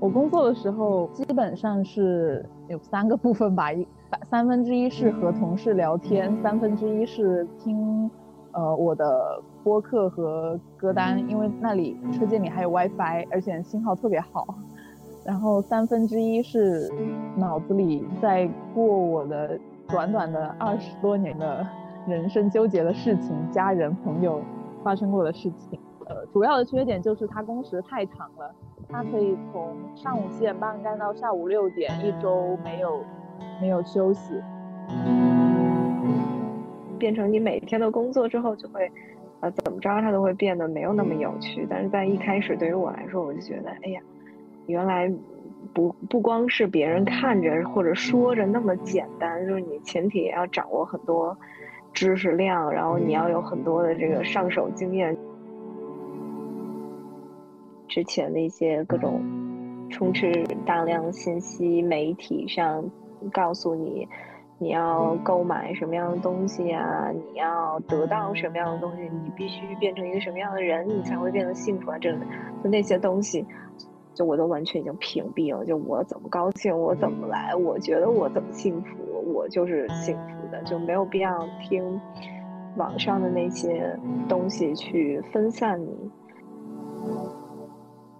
我工作的时候基本上是有三个部分吧，一三分之一是和同事聊天，三分之一是听呃我的播客和歌单，因为那里车间里还有 WiFi，而且信号特别好。然后三分之一是脑子里在过我的短短的二十多年的人生纠结的事情，家人朋友发生过的事情。呃，主要的缺点就是它工时太长了，他可以从上午七点半干到下午六点，一周没有没有休息，变成你每天的工作之后，就会呃怎么着它都会变得没有那么有趣。但是在一开始对于我来说，我就觉得，哎呀。原来不不光是别人看着或者说着那么简单，就是你前提也要掌握很多知识量，然后你要有很多的这个上手经验。之前的一些各种充斥大量信息，媒体上告诉你你要购买什么样的东西啊，你要得到什么样的东西，你必须变成一个什么样的人，你才会变得幸福啊，这就那些东西。就我都完全已经屏蔽了，就我怎么高兴我怎么来，我觉得我怎么幸福我就是幸福的，就没有必要听网上的那些东西去分散你。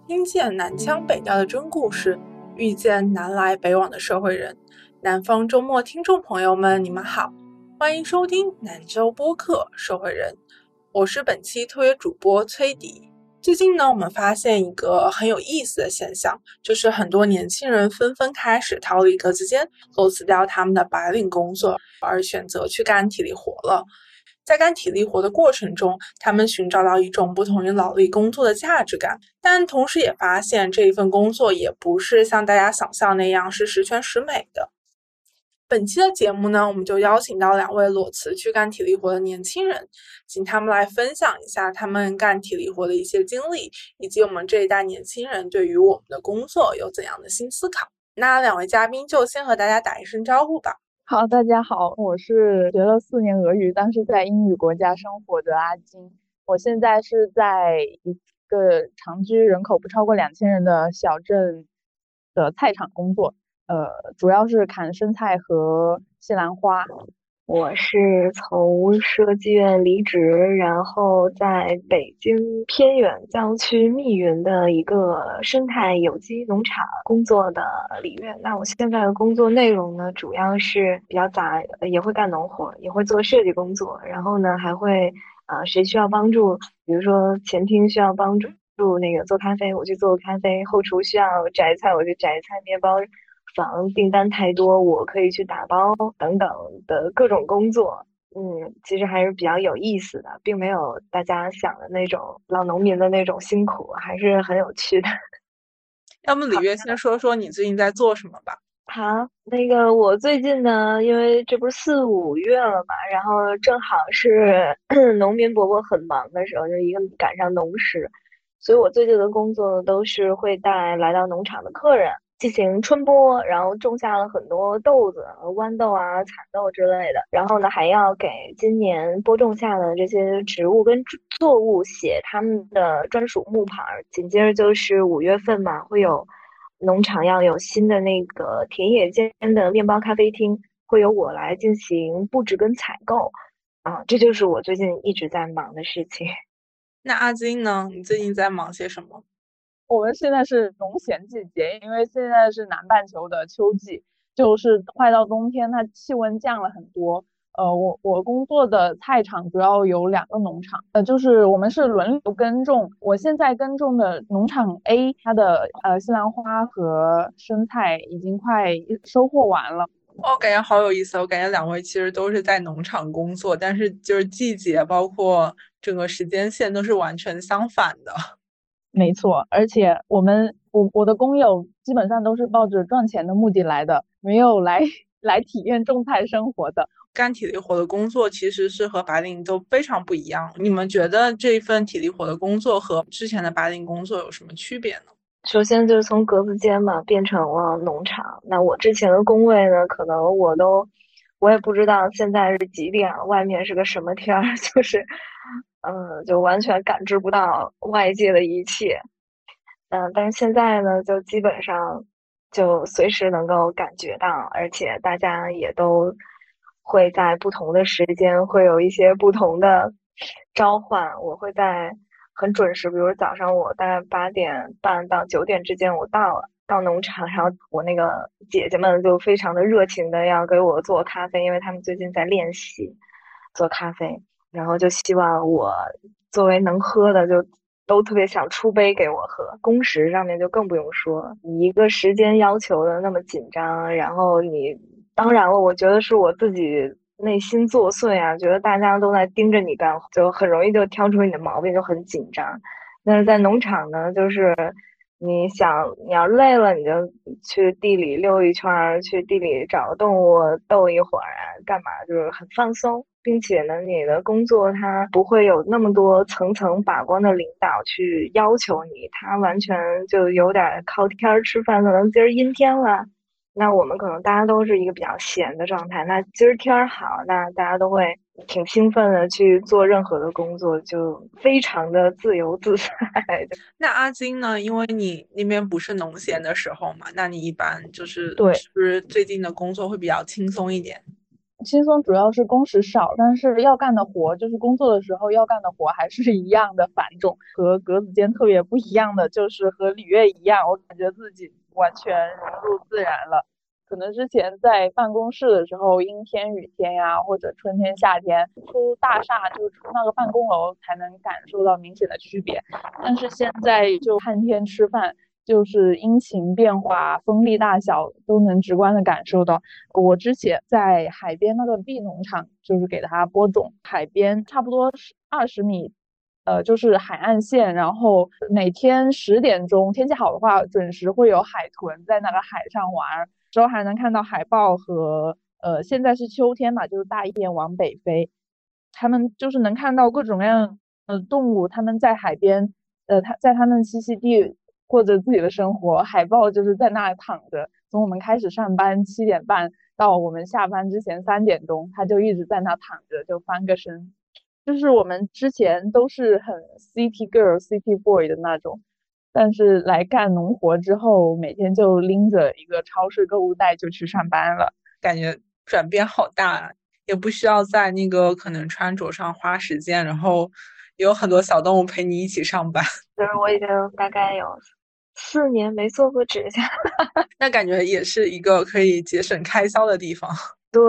听见南腔北调的真故事，遇见南来北往的社会人。南方周末听众朋友们，你们好，欢迎收听南州播客《社会人》，我是本期特约主播崔迪。最近呢，我们发现一个很有意思的现象，就是很多年轻人纷纷开始逃离格子间，辞掉他们的白领工作，而选择去干体力活了。在干体力活的过程中，他们寻找到一种不同于劳力工作的价值感，但同时也发现这一份工作也不是像大家想象那样是十全十美的。本期的节目呢，我们就邀请到两位裸辞去干体力活的年轻人，请他们来分享一下他们干体力活的一些经历，以及我们这一代年轻人对于我们的工作有怎样的新思考。那两位嘉宾就先和大家打一声招呼吧。好，大家好，我是学了四年俄语，但是在英语国家生活的阿金。我现在是在一个常居人口不超过两千人的小镇的菜场工作。呃，主要是砍生菜和西兰花。我是从设计院离职，然后在北京偏远郊区密云的一个生态有机农场工作的李月。那我现在的工作内容呢，主要是比较杂，也会干农活，也会做设计工作，然后呢还会啊，谁需要帮助，比如说前厅需要帮助那个做咖啡，我去做咖啡；后厨需要摘菜，我去摘菜，面包。房订单太多，我可以去打包等等的各种工作，嗯，其实还是比较有意思的，并没有大家想的那种老农民的那种辛苦，还是很有趣的。要么李月先说说你最近在做什么吧。好，那个我最近呢，因为这不是四五月了嘛，然后正好是 农民伯伯很忙的时候，就一个赶上农时，所以我最近的工作都是会带来到农场的客人。进行春播，然后种下了很多豆子、豌豆啊、蚕豆之类的。然后呢，还要给今年播种下的这些植物跟作物写他们的专属木牌。紧接着就是五月份嘛，会有农场要有新的那个田野间的面包咖啡厅，会由我来进行布置跟采购。啊，这就是我最近一直在忙的事情。那阿金呢？你最近在忙些什么？我们现在是农闲季节，因为现在是南半球的秋季，就是快到冬天，它气温降了很多。呃，我我工作的菜场主要有两个农场，呃，就是我们是轮流耕种。我现在耕种的农场 A，它的呃西兰花和生菜已经快收获完了。我感觉好有意思，我感觉两位其实都是在农场工作，但是就是季节包括整个时间线都是完全相反的。没错，而且我们我我的工友基本上都是抱着赚钱的目的来的，没有来 来体验种菜生活的。干体力活的工作其实是和白领都非常不一样。你们觉得这份体力活的工作和之前的白领工作有什么区别呢？首先就是从格子间嘛变成了农场。那我之前的工位呢，可能我都我也不知道现在是几点，外面是个什么天儿，就是。嗯，就完全感知不到外界的一切。嗯，但是现在呢，就基本上就随时能够感觉到，而且大家也都会在不同的时间会有一些不同的召唤。我会在很准时，比如早上我大概八点半到九点之间我到了。到农场，然后我那个姐姐们就非常的热情的要给我做咖啡，因为他们最近在练习做咖啡，然后就希望我作为能喝的，就都特别想出杯给我喝。工时上面就更不用说，你一个时间要求的那么紧张，然后你当然了，我觉得是我自己内心作祟啊，觉得大家都在盯着你干，就很容易就挑出你的毛病，就很紧张。但是在农场呢，就是。你想，你要累了，你就去地里溜一圈，去地里找个动物逗一会儿啊，干嘛？就是很放松，并且呢，你的工作它不会有那么多层层把关的领导去要求你，它完全就有点靠天吃饭。可能今儿阴天了。那我们可能大家都是一个比较闲的状态。那今儿天好，那大家都会挺兴奋的去做任何的工作，就非常的自由自在。那阿金呢？因为你那边不是农闲的时候嘛，那你一般就是对，是不是最近的工作会比较轻松一点？轻松主要是工时少，但是要干的活就是工作的时候要干的活还是一样的繁重。和格子间特别不一样的就是和李月一样，我感觉自己。完全融入自然了。可能之前在办公室的时候，阴天、雨天呀，或者春天、夏天，出大厦就是出那个办公楼才能感受到明显的区别。但是现在就看天吃饭，就是阴晴变化、风力大小都能直观的感受到。我之前在海边那个 B 农场，就是给它播种，海边差不多是二十米。呃，就是海岸线，然后每天十点钟天气好的话，准时会有海豚在那个海上玩，之后还能看到海豹和呃，现在是秋天嘛，就是大雁往北飞，他们就是能看到各种各样的动物，他们在海边，呃，他在他们栖息地过着自己的生活，海豹就是在那躺着，从我们开始上班七点半到我们下班之前三点钟，它就一直在那躺着，就翻个身。就是我们之前都是很 city girl、city boy 的那种，但是来干农活之后，每天就拎着一个超市购物袋就去上班了，感觉转变好大，也不需要在那个可能穿着上花时间，然后有很多小动物陪你一起上班。就是我已经大概有四年没做过指甲，那感觉也是一个可以节省开销的地方。对，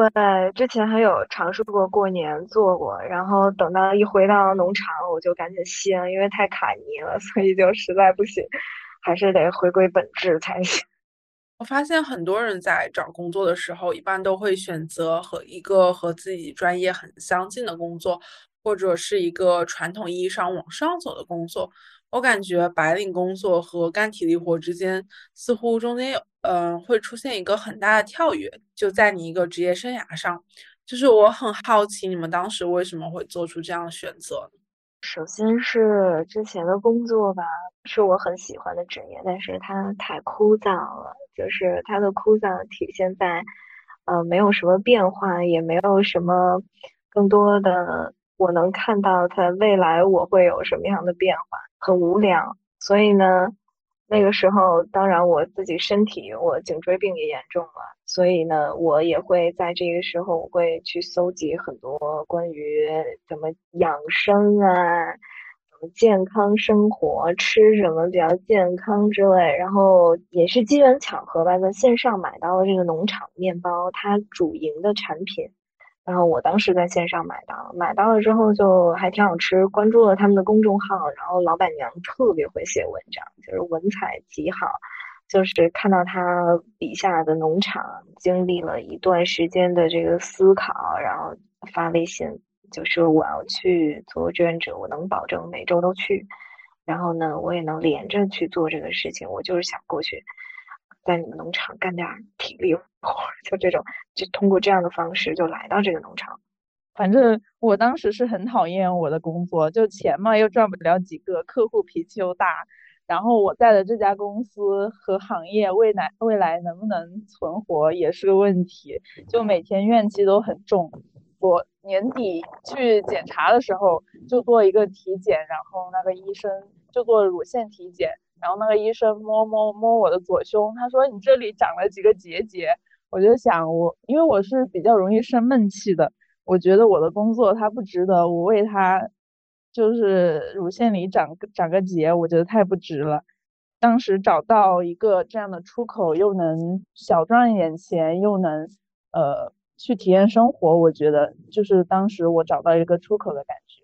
之前还有尝试过过年做过，然后等到一回到农场，我就赶紧歇，因为太卡泥了，所以就实在不行，还是得回归本质才行。我发现很多人在找工作的时候，一般都会选择和一个和自己专业很相近的工作，或者是一个传统意义上往上走的工作。我感觉白领工作和干体力活之间，似乎中间有，嗯，会出现一个很大的跳跃，就在你一个职业生涯上。就是我很好奇，你们当时为什么会做出这样的选择？首先是之前的工作吧，是我很喜欢的职业，但是它太枯燥了。就是它的枯燥体现在，呃，没有什么变化，也没有什么更多的，我能看到它未来我会有什么样的变化。很无聊，所以呢，那个时候当然我自己身体我颈椎病也严重了，所以呢，我也会在这个时候我会去搜集很多关于怎么养生啊，怎么健康生活，吃什么比较健康之类，然后也是机缘巧合吧，在线上买到了这个农场面包，它主营的产品。然后我当时在线上买到，买到了之后就还挺好吃，关注了他们的公众号，然后老板娘特别会写文章，就是文采极好，就是看到他笔下的农场经历了一段时间的这个思考，然后发微信就说我要去做志愿者，我能保证每周都去，然后呢我也能连着去做这个事情，我就是想过去。在你们农场干点体力活，就这种，就通过这样的方式就来到这个农场。反正我当时是很讨厌我的工作，就钱嘛又赚不了几个，客户脾气又大，然后我在的这家公司和行业未来未来能不能存活也是个问题，就每天怨气都很重。我年底去检查的时候，就做一个体检，然后那个医生就做乳腺体检。然后那个医生摸摸摸我的左胸，他说你这里长了几个结节。我就想我，因为我是比较容易生闷气的，我觉得我的工作他不值得我为他就是乳腺里长长个结，我觉得太不值了。当时找到一个这样的出口，又能小赚一点钱，又能呃去体验生活，我觉得就是当时我找到一个出口的感觉。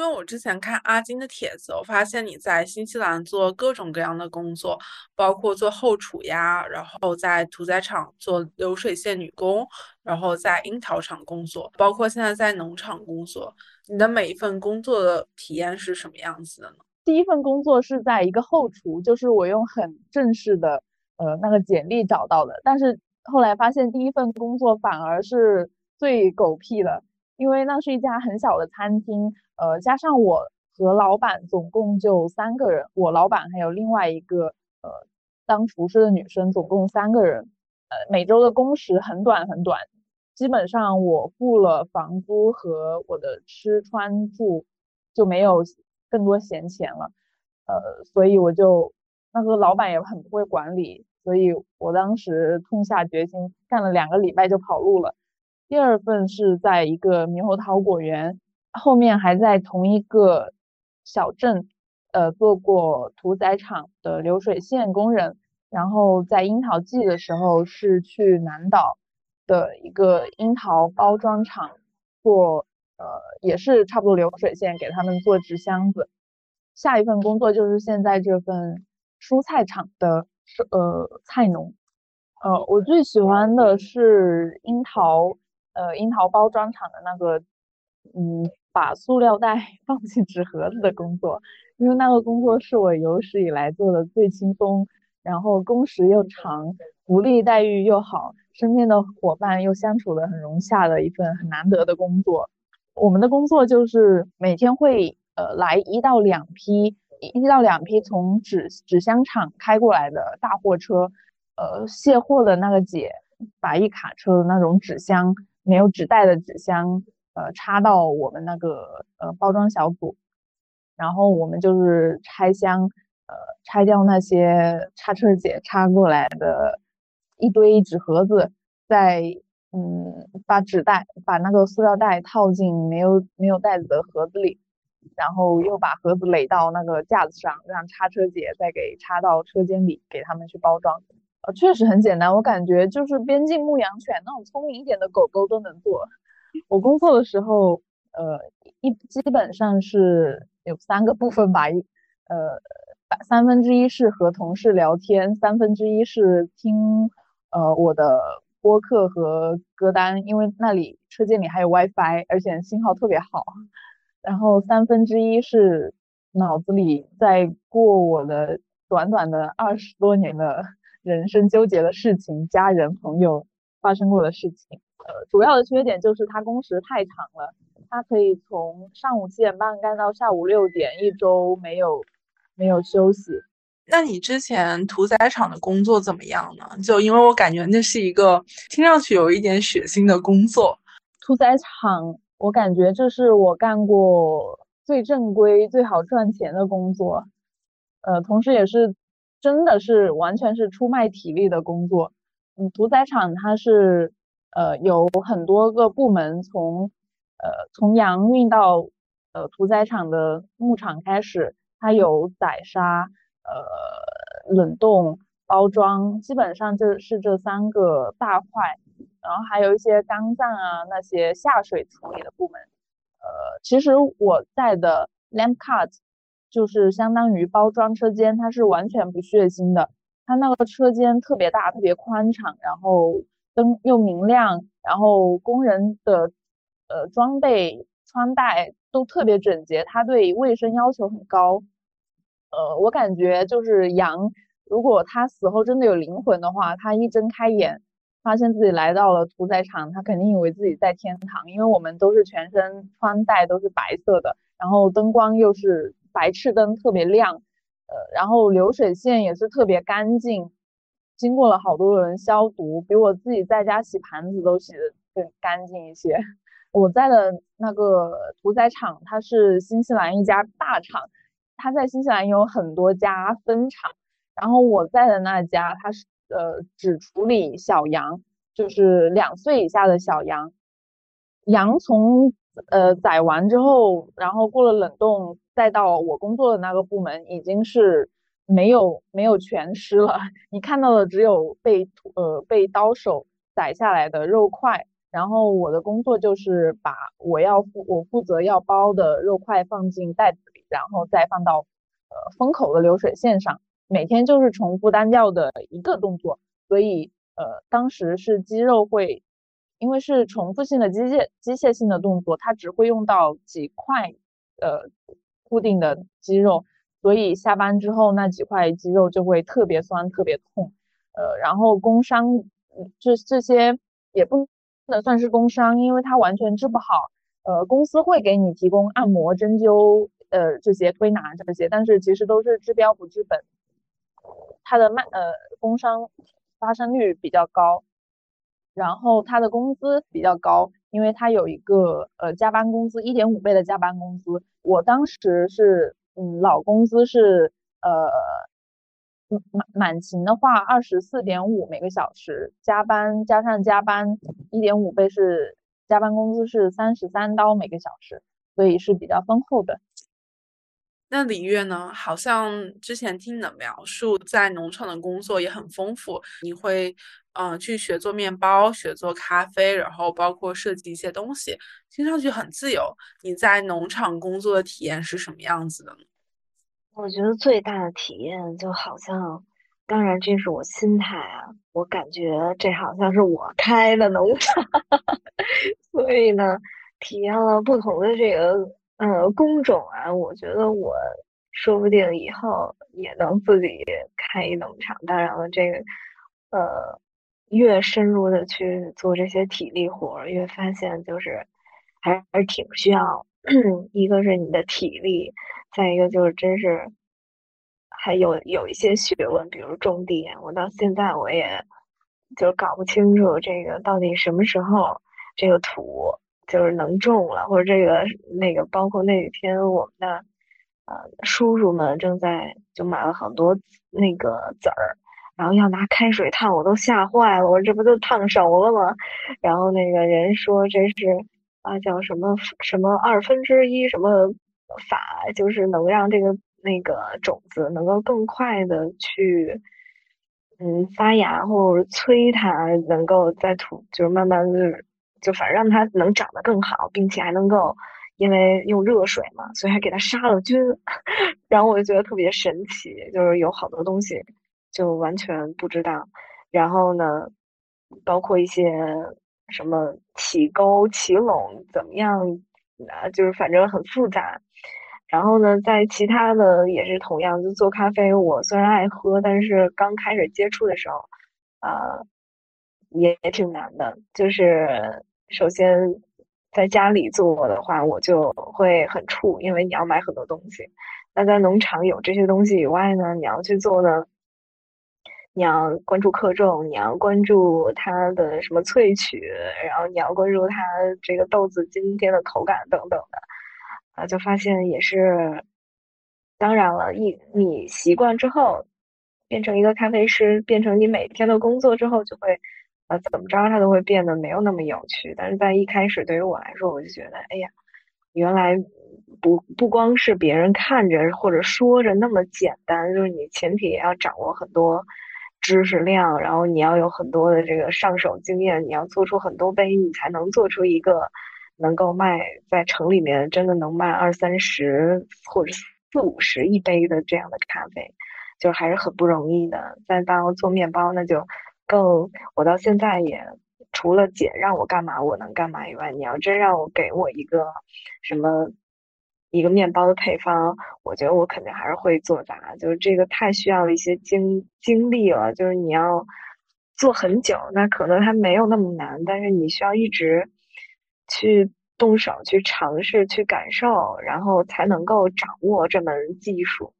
因为我之前看阿金的帖子，我发现你在新西兰做各种各样的工作，包括做后厨呀，然后在屠宰场做流水线女工，然后在樱桃厂工作，包括现在在农场工作。你的每一份工作的体验是什么样子的呢？第一份工作是在一个后厨，就是我用很正式的呃那个简历找到的。但是后来发现第一份工作反而是最狗屁的，因为那是一家很小的餐厅，呃，加上我和老板总共就三个人，我老板还有另外一个呃当厨师的女生，总共三个人。呃，每周的工时很短很短，基本上我付了房租和我的吃穿住就没有。更多闲钱了，呃，所以我就那个老板也很不会管理，所以我当时痛下决心，干了两个礼拜就跑路了。第二份是在一个猕猴桃果园，后面还在同一个小镇，呃，做过屠宰场的流水线工人，然后在樱桃季的时候是去南岛的一个樱桃包装厂做。呃，也是差不多流水线给他们做纸箱子。下一份工作就是现在这份蔬菜厂的呃菜农。呃，我最喜欢的是樱桃呃樱桃包装厂的那个嗯把塑料袋 放进纸盒子的工作，因为那个工作是我有史以来做的最轻松，然后工时又长，福利待遇又好，身边的伙伴又相处的很融洽的一份很难得的工作。我们的工作就是每天会呃来一到两批一到两批从纸纸箱厂开过来的大货车，呃卸货的那个姐把一卡车的那种纸箱没有纸袋的纸箱呃插到我们那个呃包装小组，然后我们就是拆箱呃拆掉那些叉车姐插过来的一堆纸盒子，再。嗯，把纸袋把那个塑料袋套进没有没有袋子的盒子里，然后又把盒子垒到那个架子上，让叉车姐再给插到车间里，给他们去包装。呃，确实很简单，我感觉就是边境牧羊犬那种聪明一点的狗狗都能做。我工作的时候，呃，一基本上是有三个部分吧，一呃，三分之一是和同事聊天，三分之一是听呃我的。播客和歌单，因为那里车间里还有 WiFi，而且信号特别好。然后三分之一是脑子里在过我的短短的二十多年的人生纠结的事情，家人朋友发生过的事情。呃，主要的缺点就是它工时太长了，它可以从上午七点半干到下午六点，一周没有没有休息。那你之前屠宰场的工作怎么样呢？就因为我感觉那是一个听上去有一点血腥的工作。屠宰场，我感觉这是我干过最正规、最好赚钱的工作。呃，同时也是真的是完全是出卖体力的工作。嗯，屠宰场它是呃有很多个部门，从呃从羊运到呃屠宰场的牧场开始，它有宰杀。呃，冷冻包装基本上就是这三个大块，然后还有一些肝脏啊那些下水处理的部门。呃，其实我在的 Lamb Cut 就是相当于包装车间，它是完全不血腥的。它那个车间特别大，特别宽敞，然后灯又明亮，然后工人的呃装备穿戴都特别整洁，它对卫生要求很高。呃，我感觉就是羊，如果它死后真的有灵魂的话，它一睁开眼，发现自己来到了屠宰场，它肯定以为自己在天堂，因为我们都是全身穿戴都是白色的，然后灯光又是白炽灯，特别亮，呃，然后流水线也是特别干净，经过了好多人消毒，比我自己在家洗盘子都洗的更干净一些。我在的那个屠宰场，它是新西兰一家大厂。他在新西兰有很多家分厂，然后我在的那家，他是呃只处理小羊，就是两岁以下的小羊，羊从呃宰完之后，然后过了冷冻，再到我工作的那个部门，已经是没有没有全尸了，你看到的只有被呃被刀手宰下来的肉块。然后我的工作就是把我要负我负责要包的肉块放进袋子里，然后再放到呃封口的流水线上。每天就是重复单调的一个动作，所以呃当时是肌肉会，因为是重复性的机械机械性的动作，它只会用到几块呃固定的肌肉，所以下班之后那几块肌肉就会特别酸特别痛。呃然后工伤这这些也不。能算是工伤，因为它完全治不好。呃，公司会给你提供按摩、针灸，呃，这些推拿这些，但是其实都是治标不治本。它的慢呃工伤发生率比较高，然后它的工资比较高，因为它有一个呃加班工资一点五倍的加班工资。我当时是嗯老工资是呃。满满勤的话，二十四点五每个小时，加班加上加班一点五倍是加班工资是三十三刀每个小时，所以是比较丰厚的。那李月呢？好像之前听你的描述，在农场的工作也很丰富，你会嗯去学做面包，学做咖啡，然后包括设计一些东西，听上去很自由。你在农场工作的体验是什么样子的呢？我觉得最大的体验就好像，当然这是我心态啊，我感觉这好像是我开的农场，所以呢，体验了不同的这个呃工种啊，我觉得我说不定以后也能自己开一农场。当然了，这个呃越深入的去做这些体力活，越发现就是还是挺需要，一个是你的体力。再一个就是真是，还有有一些学问，比如种地，我到现在我也就搞不清楚这个到底什么时候这个土就是能种了，或者这个那个，包括那几天我们的呃叔叔们正在就买了很多那个籽儿，然后要拿开水烫，我都吓坏了，我这不就烫熟了吗？然后那个人说这是啊叫什么什么二分之一什么。法就是能让这个那个种子能够更快的去嗯发芽，或者催它能够在土就是慢慢的就反正让它能长得更好，并且还能够因为用热水嘛，所以还给它杀了菌。然后我就觉得特别神奇，就是有好多东西就完全不知道。然后呢，包括一些什么起沟、起垄怎么样啊，就是反正很复杂。然后呢，在其他的也是同样，就做咖啡。我虽然爱喝，但是刚开始接触的时候，啊，也也挺难的。就是首先在家里做的话，我就会很怵，因为你要买很多东西。那在农场有这些东西以外呢，你要去做呢，你要关注克重，你要关注它的什么萃取，然后你要关注它这个豆子今天的口感等等的。啊，就发现也是，当然了，一你习惯之后，变成一个咖啡师，变成你每天的工作之后，就会，呃，怎么着它都会变得没有那么有趣。但是在一开始，对于我来说，我就觉得，哎呀，原来不不光是别人看着或者说着那么简单，就是你前提也要掌握很多知识量，然后你要有很多的这个上手经验，你要做出很多杯，你才能做出一个。能够卖在城里面，真的能卖二三十或者四五十一杯的这样的咖啡，就还是很不容易的。再到做面包，那就更，我到现在也除了姐让我干嘛我能干嘛以外，你要真让我给我一个什么一个面包的配方，我觉得我肯定还是会做砸。就是这个太需要一些精精力了，就是你要做很久，那可能它没有那么难，但是你需要一直。去动手去尝试去感受，然后才能够掌握这门技术。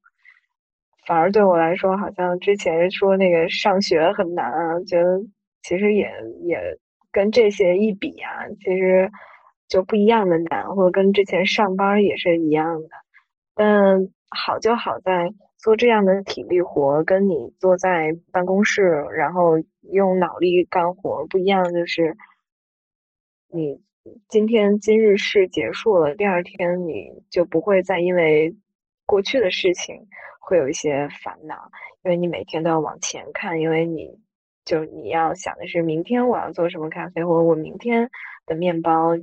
反而对我来说，好像之前说那个上学很难啊，觉得其实也也跟这些一比啊，其实就不一样的难，或者跟之前上班也是一样的。但好就好在做这样的体力活，跟你坐在办公室然后用脑力干活不一样，就是你今天今日事结束了，第二天你就不会再因为过去的事情会有一些烦恼，因为你每天都要往前看，因为你就你要想的是明天我要做什么咖啡，或者我明天的面包。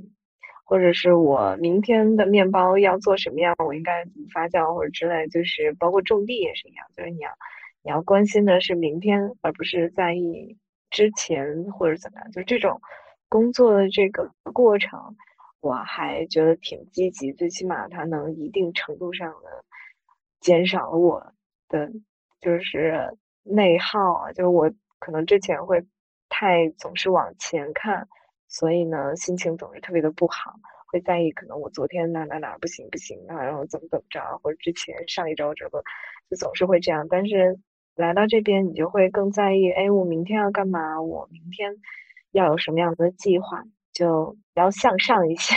或者是我明天的面包要做什么样，我应该怎么发酵或者之类，就是包括种地也是一样，就是你要你要关心的是明天，而不是在意之前或者怎么样。就这种工作的这个过程，我还觉得挺积极，最起码它能一定程度上的减少了我的就是内耗啊，就是我可能之前会太总是往前看。所以呢，心情总是特别的不好，会在意可能我昨天哪哪哪不行不行啊，然后怎么怎么着，或者之前上一周这个，就总是会这样。但是来到这边，你就会更在意，哎，我明天要干嘛？我明天要有什么样的计划？就要向上一些。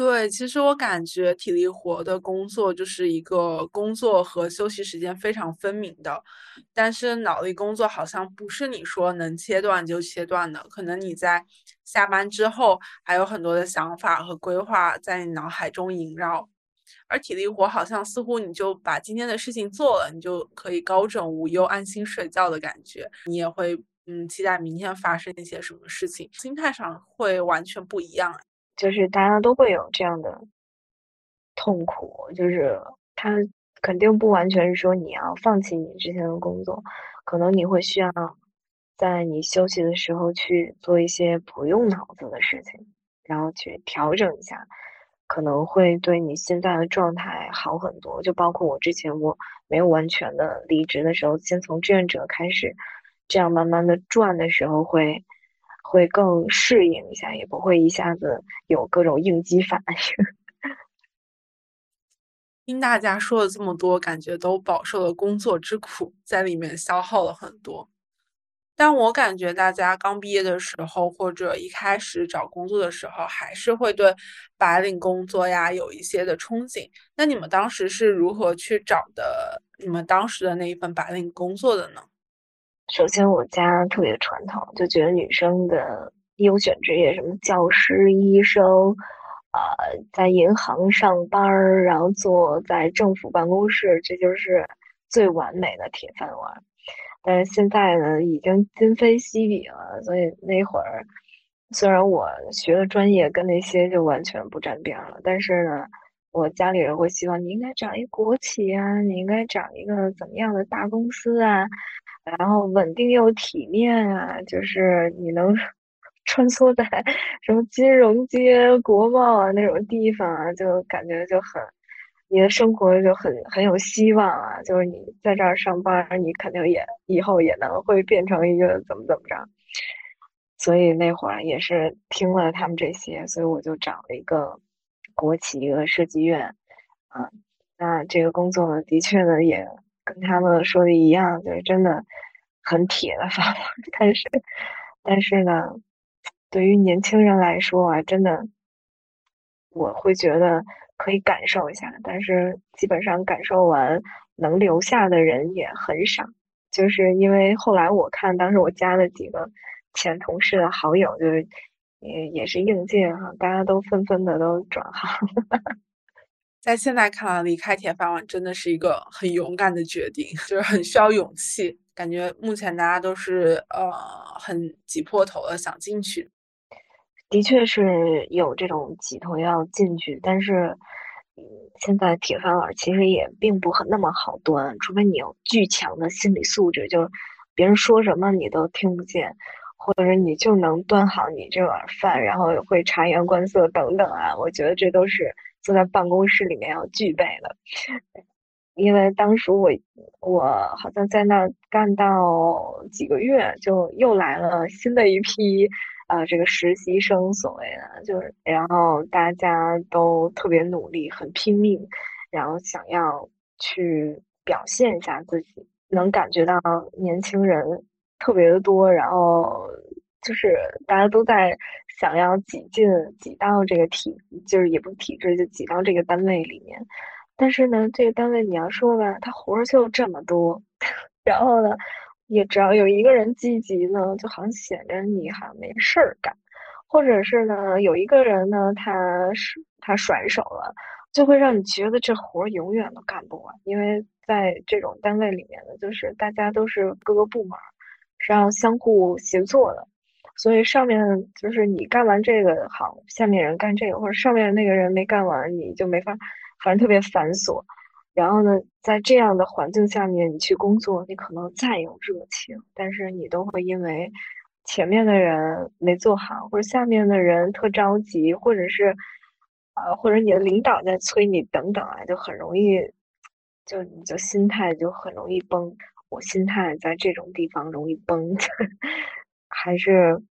对，其实我感觉体力活的工作就是一个工作和休息时间非常分明的，但是脑力工作好像不是你说能切断就切断的，可能你在下班之后还有很多的想法和规划在你脑海中萦绕，而体力活好像似乎你就把今天的事情做了，你就可以高枕无忧、安心睡觉的感觉，你也会嗯期待明天发生一些什么事情，心态上会完全不一样。就是大家都会有这样的痛苦，就是他肯定不完全是说你要放弃你之前的工作，可能你会需要在你休息的时候去做一些不用脑子的事情，然后去调整一下，可能会对你现在的状态好很多。就包括我之前我没有完全的离职的时候，先从志愿者开始，这样慢慢的转的时候会。会更适应一下，也不会一下子有各种应激反应。听大家说了这么多，感觉都饱受了工作之苦，在里面消耗了很多。但我感觉大家刚毕业的时候，或者一开始找工作的时候，还是会对白领工作呀有一些的憧憬。那你们当时是如何去找的你们当时的那一份白领工作的呢？首先，我家特别传统，就觉得女生的优选职业，什么教师、医生，呃，在银行上班儿，然后坐在政府办公室，这就是最完美的铁饭碗。但是现在呢，已经今非昔比了。所以那会儿，虽然我学的专业跟那些就完全不沾边了，但是呢，我家里人会希望你应该找一国企啊，你应该找一个怎么样的大公司啊。然后稳定又体面啊，就是你能 穿梭在什么金融街、国贸啊那种地方啊，就感觉就很，你的生活就很很有希望啊。就是你在这儿上班，你肯定也以后也能会变成一个怎么怎么着。所以那会儿也是听了他们这些，所以我就找了一个国企一个设计院啊。那这个工作呢，的确呢也。跟他们说的一样，就是真的很铁的 方法。但是，但是呢，对于年轻人来说啊，真的，我会觉得可以感受一下。但是基本上感受完，能留下的人也很少。就是因为后来我看，当时我加了几个前同事的好友，就是也也是应届哈，大家都纷纷的都转行。在现在看来，离开铁饭碗真的是一个很勇敢的决定，就是很需要勇气。感觉目前大家都是呃很挤破头的想进去，的确是有这种挤头要进去，但是嗯，现在铁饭碗其实也并不很那么好端，除非你有巨强的心理素质，就别人说什么你都听不见，或者你就能端好你这碗饭，然后会察言观色等等啊，我觉得这都是。坐在办公室里面要具备的，因为当时我我好像在那干到几个月，就又来了新的一批呃，这个实习生，所谓的就是，然后大家都特别努力，很拼命，然后想要去表现一下自己，能感觉到年轻人特别的多，然后。就是大家都在想要挤进挤到这个体，就是也不是体制，就挤到这个单位里面。但是呢，这个单位你要说吧，他活儿就这么多，然后呢，也只要有一个人积极呢，就好像显得你好像没事儿干，或者是呢，有一个人呢，他是他甩手了，就会让你觉得这活儿永远都干不完，因为在这种单位里面呢，就是大家都是各个部门是要相互协作的。所以上面就是你干完这个好，下面人干这个，或者上面那个人没干完，你就没法，反正特别繁琐。然后呢，在这样的环境下面，你去工作，你可能再有热情，但是你都会因为前面的人没做好，或者下面的人特着急，或者是啊，或者你的领导在催你等等啊，就很容易，就你就心态就很容易崩。我心态在这种地方容易崩，还是。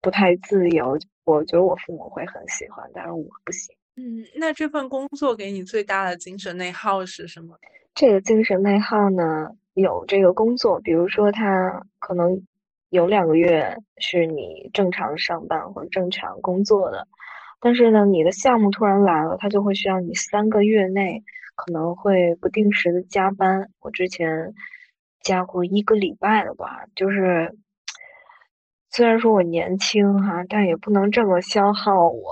不太自由，我觉得我父母会很喜欢，但是我不行。嗯，那这份工作给你最大的精神内耗是什么？这个精神内耗呢，有这个工作，比如说他可能有两个月是你正常上班或者正常工作的，但是呢，你的项目突然来了，他就会需要你三个月内可能会不定时的加班。我之前加过一个礼拜了吧，就是。虽然说我年轻哈，但也不能这么消耗我。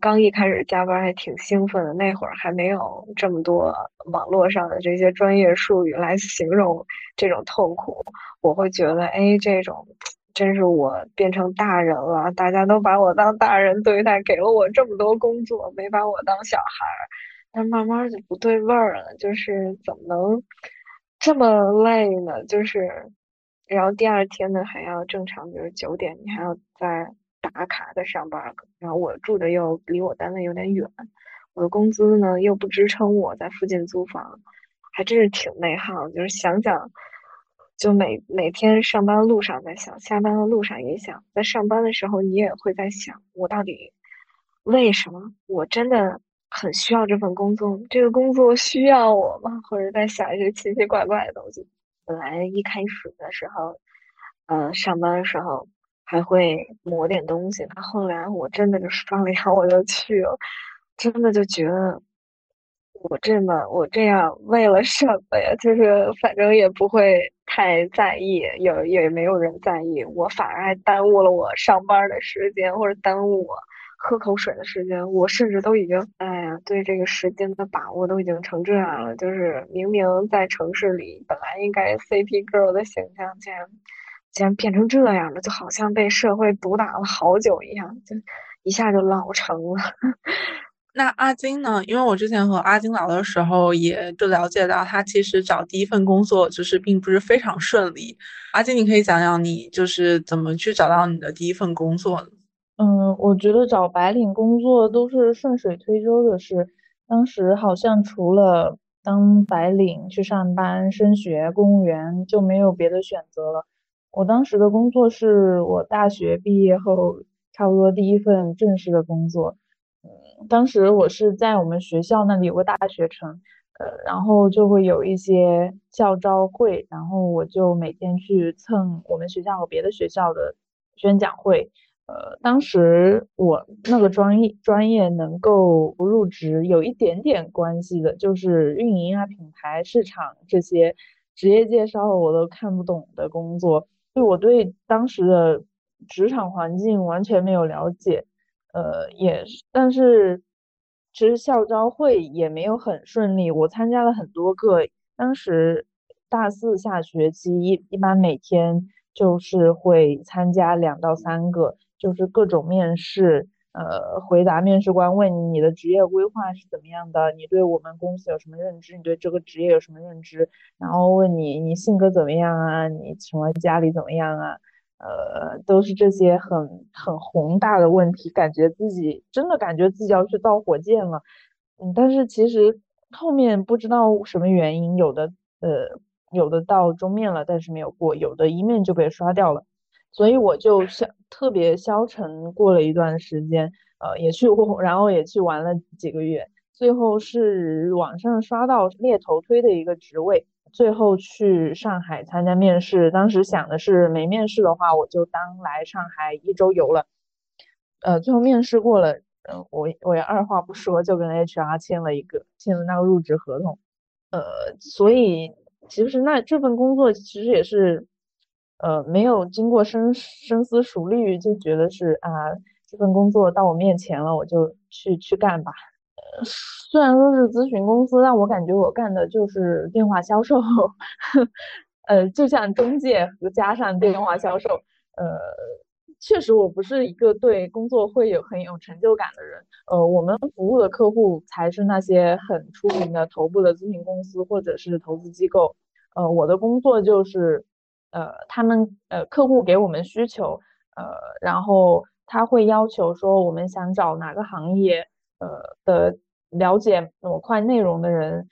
刚一开始加班还挺兴奋的，那会儿还没有这么多网络上的这些专业术语来形容这种痛苦。我会觉得，哎，这种真是我变成大人了，大家都把我当大人对待，给了我这么多工作，没把我当小孩儿。但慢慢就不对味儿了，就是怎么能这么累呢？就是。然后第二天呢，还要正常，比如九点，你还要再打卡再上班。然后我住的又离我单位有点远，我的工资呢又不支撑我在附近租房，还真是挺内耗。就是想想，就每每天上班路上在想，下班的路上也想，在上班的时候你也会在想，我到底为什么？我真的很需要这份工作，这个工作需要我吗？或者在想一些奇奇怪怪的东西。本来一开始的时候，嗯，上班的时候还会抹点东西，后来我真的就刷了牙我就去了，真的就觉得我这么我这样为了什么呀？就是反正也不会太在意，也也没有人在意，我反而还耽误了我上班的时间，或者耽误我。喝口水的时间，我甚至都已经，哎呀，对这个时间的把握都已经成这样了。就是明明在城市里本来应该 CP girl 的形象，竟然竟然变成这样了，就好像被社会毒打了好久一样，就一下就老成了。那阿金呢？因为我之前和阿金聊的时候，也就了解到他其实找第一份工作就是并不是非常顺利。阿金，你可以讲讲你就是怎么去找到你的第一份工作的？嗯，我觉得找白领工作都是顺水推舟的事。当时好像除了当白领去上班、升学、公务员，就没有别的选择了。我当时的工作是我大学毕业后差不多第一份正式的工作。嗯，当时我是在我们学校那里有个大学城，呃，然后就会有一些校招会，然后我就每天去蹭我们学校和别的学校的宣讲会。呃，当时我那个专业专业能够不入职，有一点点关系的，就是运营啊、品牌、市场这些职业介绍我都看不懂的工作，就我对当时的职场环境完全没有了解。呃，也是，但是其实校招会也没有很顺利，我参加了很多个。当时大四下学期一一般每天就是会参加两到三个。就是各种面试，呃，回答面试官问你的职业规划是怎么样的，你对我们公司有什么认知，你对这个职业有什么认知，然后问你你性格怎么样啊，你什么家里怎么样啊，呃，都是这些很很宏大的问题，感觉自己真的感觉自己要去造火箭了，嗯，但是其实后面不知道什么原因，有的呃有的到终面了，但是没有过，有的一面就被刷掉了。所以我就消特别消沉过了一段时间，呃，也去过，然后也去玩了几个月，最后是网上刷到猎头推的一个职位，最后去上海参加面试。当时想的是没面试的话，我就当来上海一周游了。呃，最后面试过了，嗯，我我也二话不说就跟 HR 签了一个签了那个入职合同，呃，所以其实那这份工作其实也是，呃，没有经过深深思熟虑就觉得是啊，这份工作到我面前了，我就去去干吧。虽然说是咨询公司，但我感觉我干的就是电话销售，呃，就像中介和加上电话销售，呃。确实，我不是一个对工作会有很有成就感的人。呃，我们服务的客户才是那些很出名的头部的咨询公司或者是投资机构。呃，我的工作就是，呃，他们呃客户给我们需求，呃，然后他会要求说我们想找哪个行业呃的了解某块内容的人，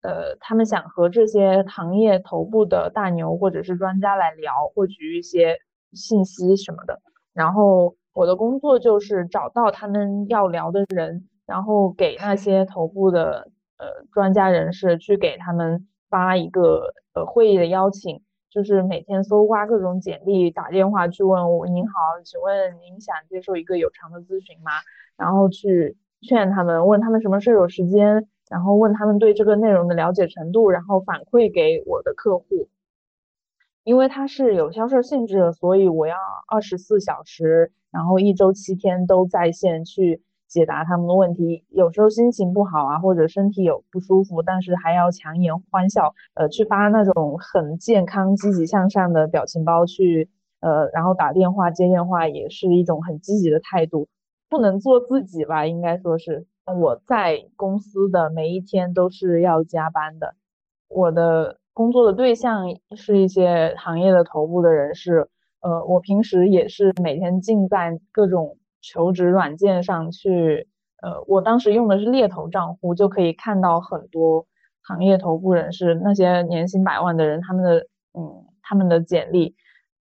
呃，他们想和这些行业头部的大牛或者是专家来聊，获取一些信息什么的。然后我的工作就是找到他们要聊的人，然后给那些头部的呃专家人士去给他们发一个呃会议的邀请，就是每天搜刮各种简历，打电话去问我您好，请问您想接受一个有偿的咨询吗？然后去劝他们，问他们什么时候有时间，然后问他们对这个内容的了解程度，然后反馈给我的客户。因为它是有销售性质的，所以我要二十四小时，然后一周七天都在线去解答他们的问题。有时候心情不好啊，或者身体有不舒服，但是还要强颜欢笑，呃，去发那种很健康、积极向上的表情包去，呃，然后打电话接电话也是一种很积极的态度。不能做自己吧，应该说是我在公司的每一天都是要加班的，我的。工作的对象是一些行业的头部的人士，呃，我平时也是每天尽在各种求职软件上去，呃，我当时用的是猎头账户，就可以看到很多行业头部人士那些年薪百万的人，他们的嗯，他们的简历，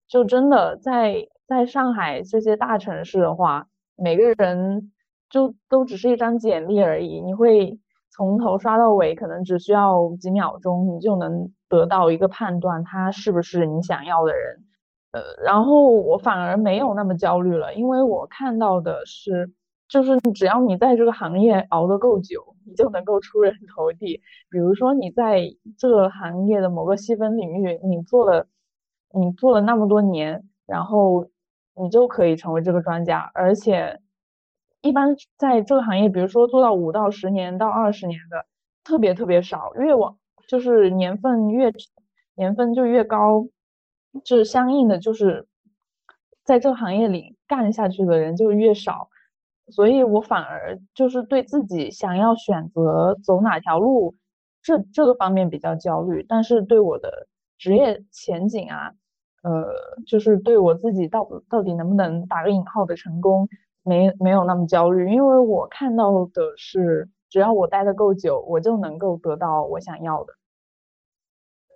就真的在在上海这些大城市的话，每个人就都只是一张简历而已，你会。从头刷到尾，可能只需要几秒钟，你就能得到一个判断，他是不是你想要的人。呃，然后我反而没有那么焦虑了，因为我看到的是，就是只要你在这个行业熬得够久，你就能够出人头地。比如说你在这个行业的某个细分领域，你做了，你做了那么多年，然后你就可以成为这个专家，而且。一般在这个行业，比如说做到五到十年到二十年的，特别特别少。越往就是年份越年份就越高，就是相应的就是在这个行业里干下去的人就越少。所以我反而就是对自己想要选择走哪条路这这个方面比较焦虑，但是对我的职业前景啊，呃，就是对我自己到到底能不能打个引号的成功。没没有那么焦虑，因为我看到的是，只要我待的够久，我就能够得到我想要的。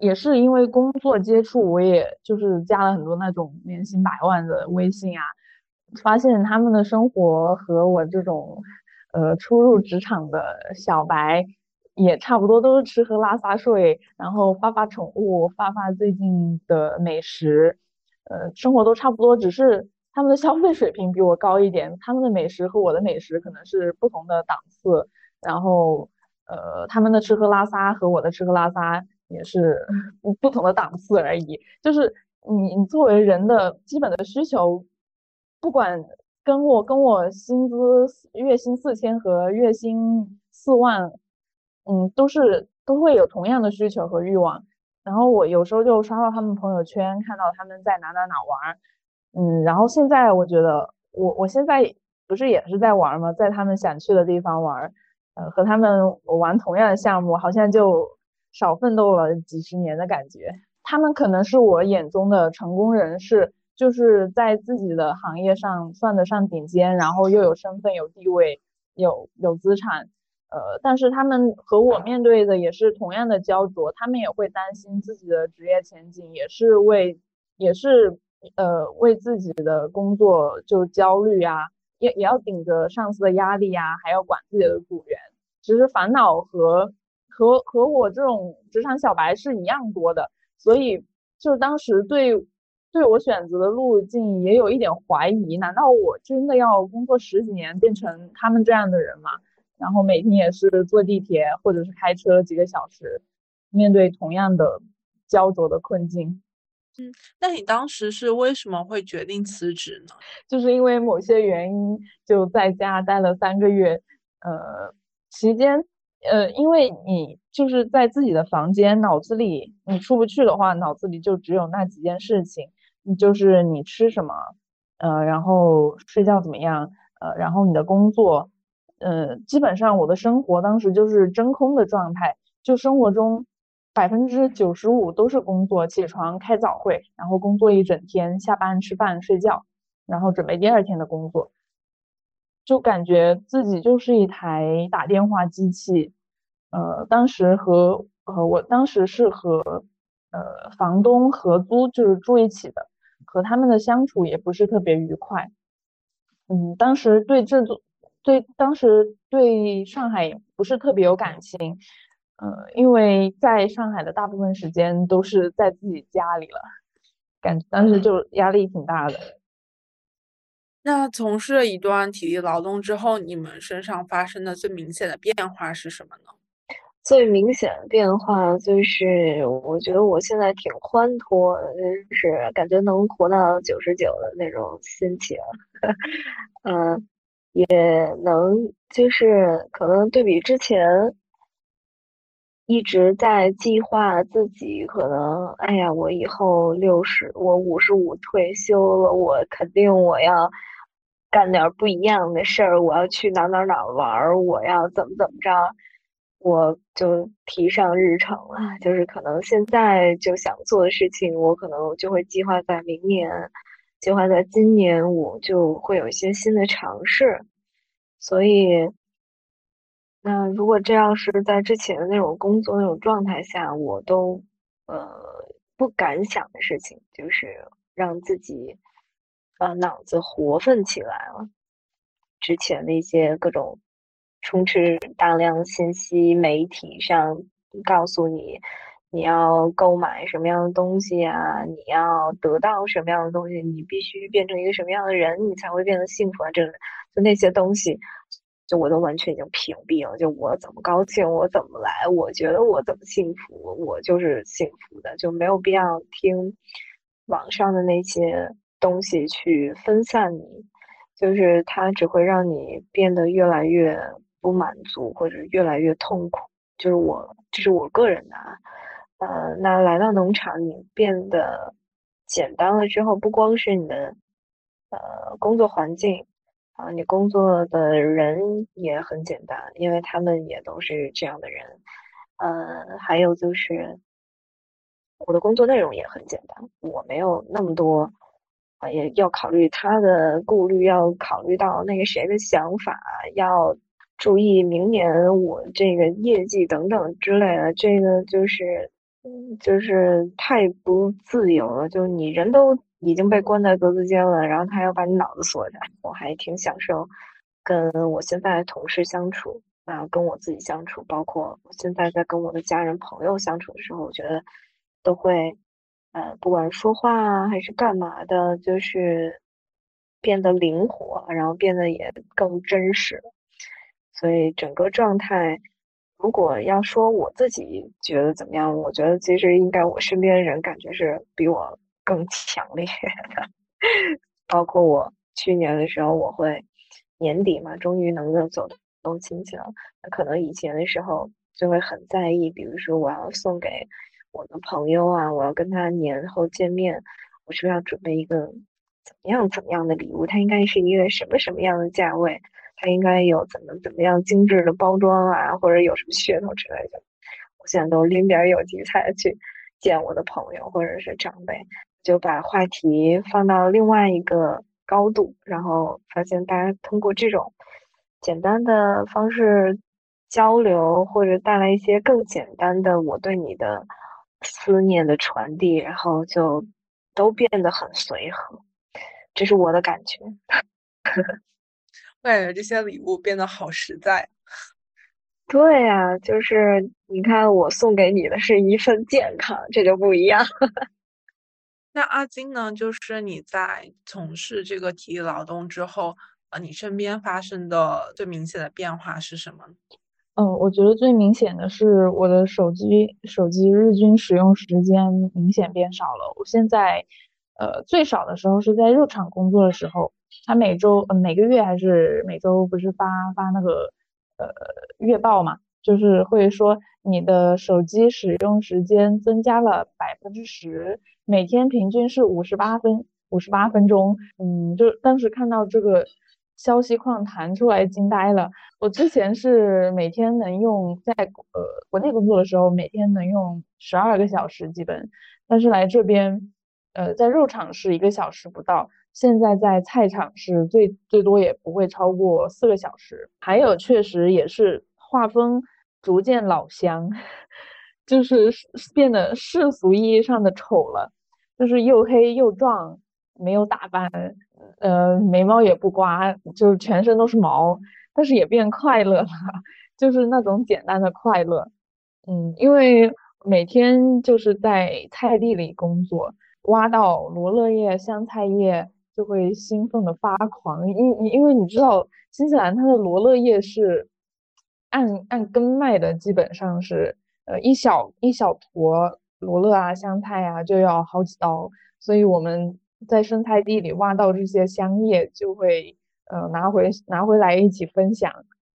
也是因为工作接触，我也就是加了很多那种年薪百万的微信啊，发现他们的生活和我这种呃初入职场的小白也差不多，都是吃喝拉撒睡，然后发发宠物，发发最近的美食，呃，生活都差不多，只是。他们的消费水平比我高一点，他们的美食和我的美食可能是不同的档次，然后，呃，他们的吃喝拉撒和我的吃喝拉撒也是不同的档次而已。就是你，你作为人的基本的需求，不管跟我跟我薪资月薪四千和月薪四万，嗯，都是都会有同样的需求和欲望。然后我有时候就刷到他们朋友圈，看到他们在哪哪哪玩。嗯，然后现在我觉得，我我现在不是也是在玩吗？在他们想去的地方玩，呃，和他们玩同样的项目，好像就少奋斗了几十年的感觉。他们可能是我眼中的成功人士，就是在自己的行业上算得上顶尖，然后又有身份、有地位、有有资产，呃，但是他们和我面对的也是同样的焦灼，他们也会担心自己的职业前景，也是为，也是。呃，为自己的工作就焦虑啊，也也要顶着上司的压力呀，还要管自己的组员，其实烦恼和和和我这种职场小白是一样多的，所以就当时对对我选择的路径也有一点怀疑，难道我真的要工作十几年变成他们这样的人吗？然后每天也是坐地铁或者是开车几个小时，面对同样的焦灼的困境。嗯，那你当时是为什么会决定辞职呢？就是因为某些原因，就在家待了三个月。呃，期间，呃，因为你就是在自己的房间，脑子里你出不去的话，脑子里就只有那几件事情。你就是你吃什么，呃，然后睡觉怎么样，呃，然后你的工作，呃，基本上我的生活当时就是真空的状态，就生活中百分之九十五都是工作，起床开早会，然后工作一整天，下班吃饭睡觉，然后准备第二天的工作，就感觉自己就是一台打电话机器，呃，当时和呃，我当时是和呃房东合租，就是住一起的。和他们的相处也不是特别愉快，嗯，当时对这座，对当时对上海不是特别有感情，呃，因为在上海的大部分时间都是在自己家里了，感当时就压力挺大的。那从事了一段体力劳动之后，你们身上发生的最明显的变化是什么呢？最明显的变化就是，我觉得我现在挺欢脱的，就是感觉能活到九十九的那种心情，嗯，也能就是可能对比之前，一直在计划自己可能，哎呀，我以后六十，我五十五退休了，我肯定我要干点不一样的事儿，我要去哪哪哪玩，我要怎么怎么着。我就提上日程了，就是可能现在就想做的事情，我可能就会计划在明年，计划在今年，我就会有一些新的尝试。所以，那如果这要是在之前的那种工作那种状态下，我都呃不敢想的事情，就是让自己呃脑子活泛起来了。之前那些各种。充斥大量信息，媒体上告诉你你要购买什么样的东西啊，你要得到什么样的东西，你必须变成一个什么样的人，你才会变得幸福啊！这就那些东西，就我都完全已经屏蔽了。就我怎么高兴，我怎么来，我觉得我怎么幸福，我就是幸福的，就没有必要听网上的那些东西去分散你，就是它只会让你变得越来越。不满足或者越来越痛苦，就是我，这是我个人的啊。呃，那来到农场，你变得简单了之后，不光是你的呃工作环境啊，你工作的人也很简单，因为他们也都是这样的人。呃，还有就是我的工作内容也很简单，我没有那么多，也要考虑他的顾虑，要考虑到那个谁的想法，要。注意明年我这个业绩等等之类的，这个就是，就是太不自由了。就你人都已经被关在格子间了，然后他要把你脑子锁着。我还挺享受跟我现在的同事相处，啊，跟我自己相处，包括我现在在跟我的家人朋友相处的时候，我觉得都会，呃，不管说话啊还是干嘛的，就是变得灵活，然后变得也更真实。所以整个状态，如果要说我自己觉得怎么样，我觉得其实应该我身边人感觉是比我更强烈的。包括我去年的时候，我会年底嘛，终于能够走动亲戚了。可能以前的时候就会很在意，比如说我要送给我的朋友啊，我要跟他年后见面，我是不是要准备一个怎么样怎么样的礼物？它应该是一个什么什么样的价位？它应该有怎么怎么样精致的包装啊，或者有什么噱头之类的。我现在都拎点有机菜去见我的朋友或者是长辈，就把话题放到另外一个高度，然后发现大家通过这种简单的方式交流，或者带来一些更简单的我对你的思念的传递，然后就都变得很随和。这是我的感觉。我感觉这些礼物变得好实在。对呀，就是你看，我送给你的是一份健康，这就不一样。那阿金呢？就是你在从事这个体力劳动之后，呃，你身边发生的最明显的变化是什么？嗯，我觉得最明显的是我的手机手机日均使用时间明显变少了。我现在，呃，最少的时候是在肉厂工作的时候，他每周呃每个月还是每周不是发发那个呃月报嘛，就是会说你的手机使用时间增加了百分之十，每天平均是五十八分五十八分钟。嗯，就当时看到这个。消息框弹出来，惊呆了。我之前是每天能用，在呃国内工作的时候，每天能用十二个小时基本，但是来这边，呃，在肉场是一个小时不到，现在在菜场是最最多也不会超过四个小时。还有，确实也是画风逐渐老乡，就是变得世俗意义上的丑了，就是又黑又壮，没有打扮。呃，眉毛也不刮，就是全身都是毛，但是也变快乐了，就是那种简单的快乐。嗯，因为每天就是在菜地里工作，挖到罗勒叶、香菜叶就会兴奋的发狂。因因为你知道，新西兰它的罗勒叶是按按根卖的，基本上是呃一小一小坨罗勒啊、香菜啊就要好几刀，所以我们。在生菜地里挖到这些香叶，就会呃拿回拿回来一起分享。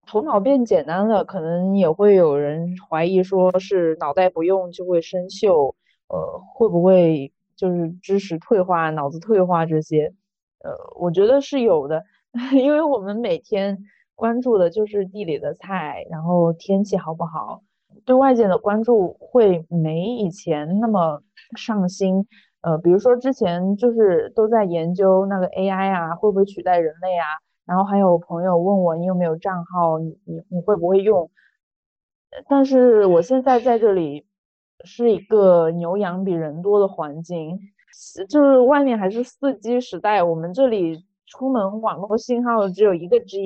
头脑变简单了，可能也会有人怀疑，说是脑袋不用就会生锈，呃，会不会就是知识退化、脑子退化这些？呃，我觉得是有的，因为我们每天关注的就是地里的菜，然后天气好不好，对外界的关注会没以前那么上心。呃，比如说之前就是都在研究那个 AI 啊，会不会取代人类啊？然后还有朋友问我你有没有账号，你你你会不会用？但是我现在在这里是一个牛羊比人多的环境，就是外面还是四 G 时代，我们这里出门网络信号只有一个 G。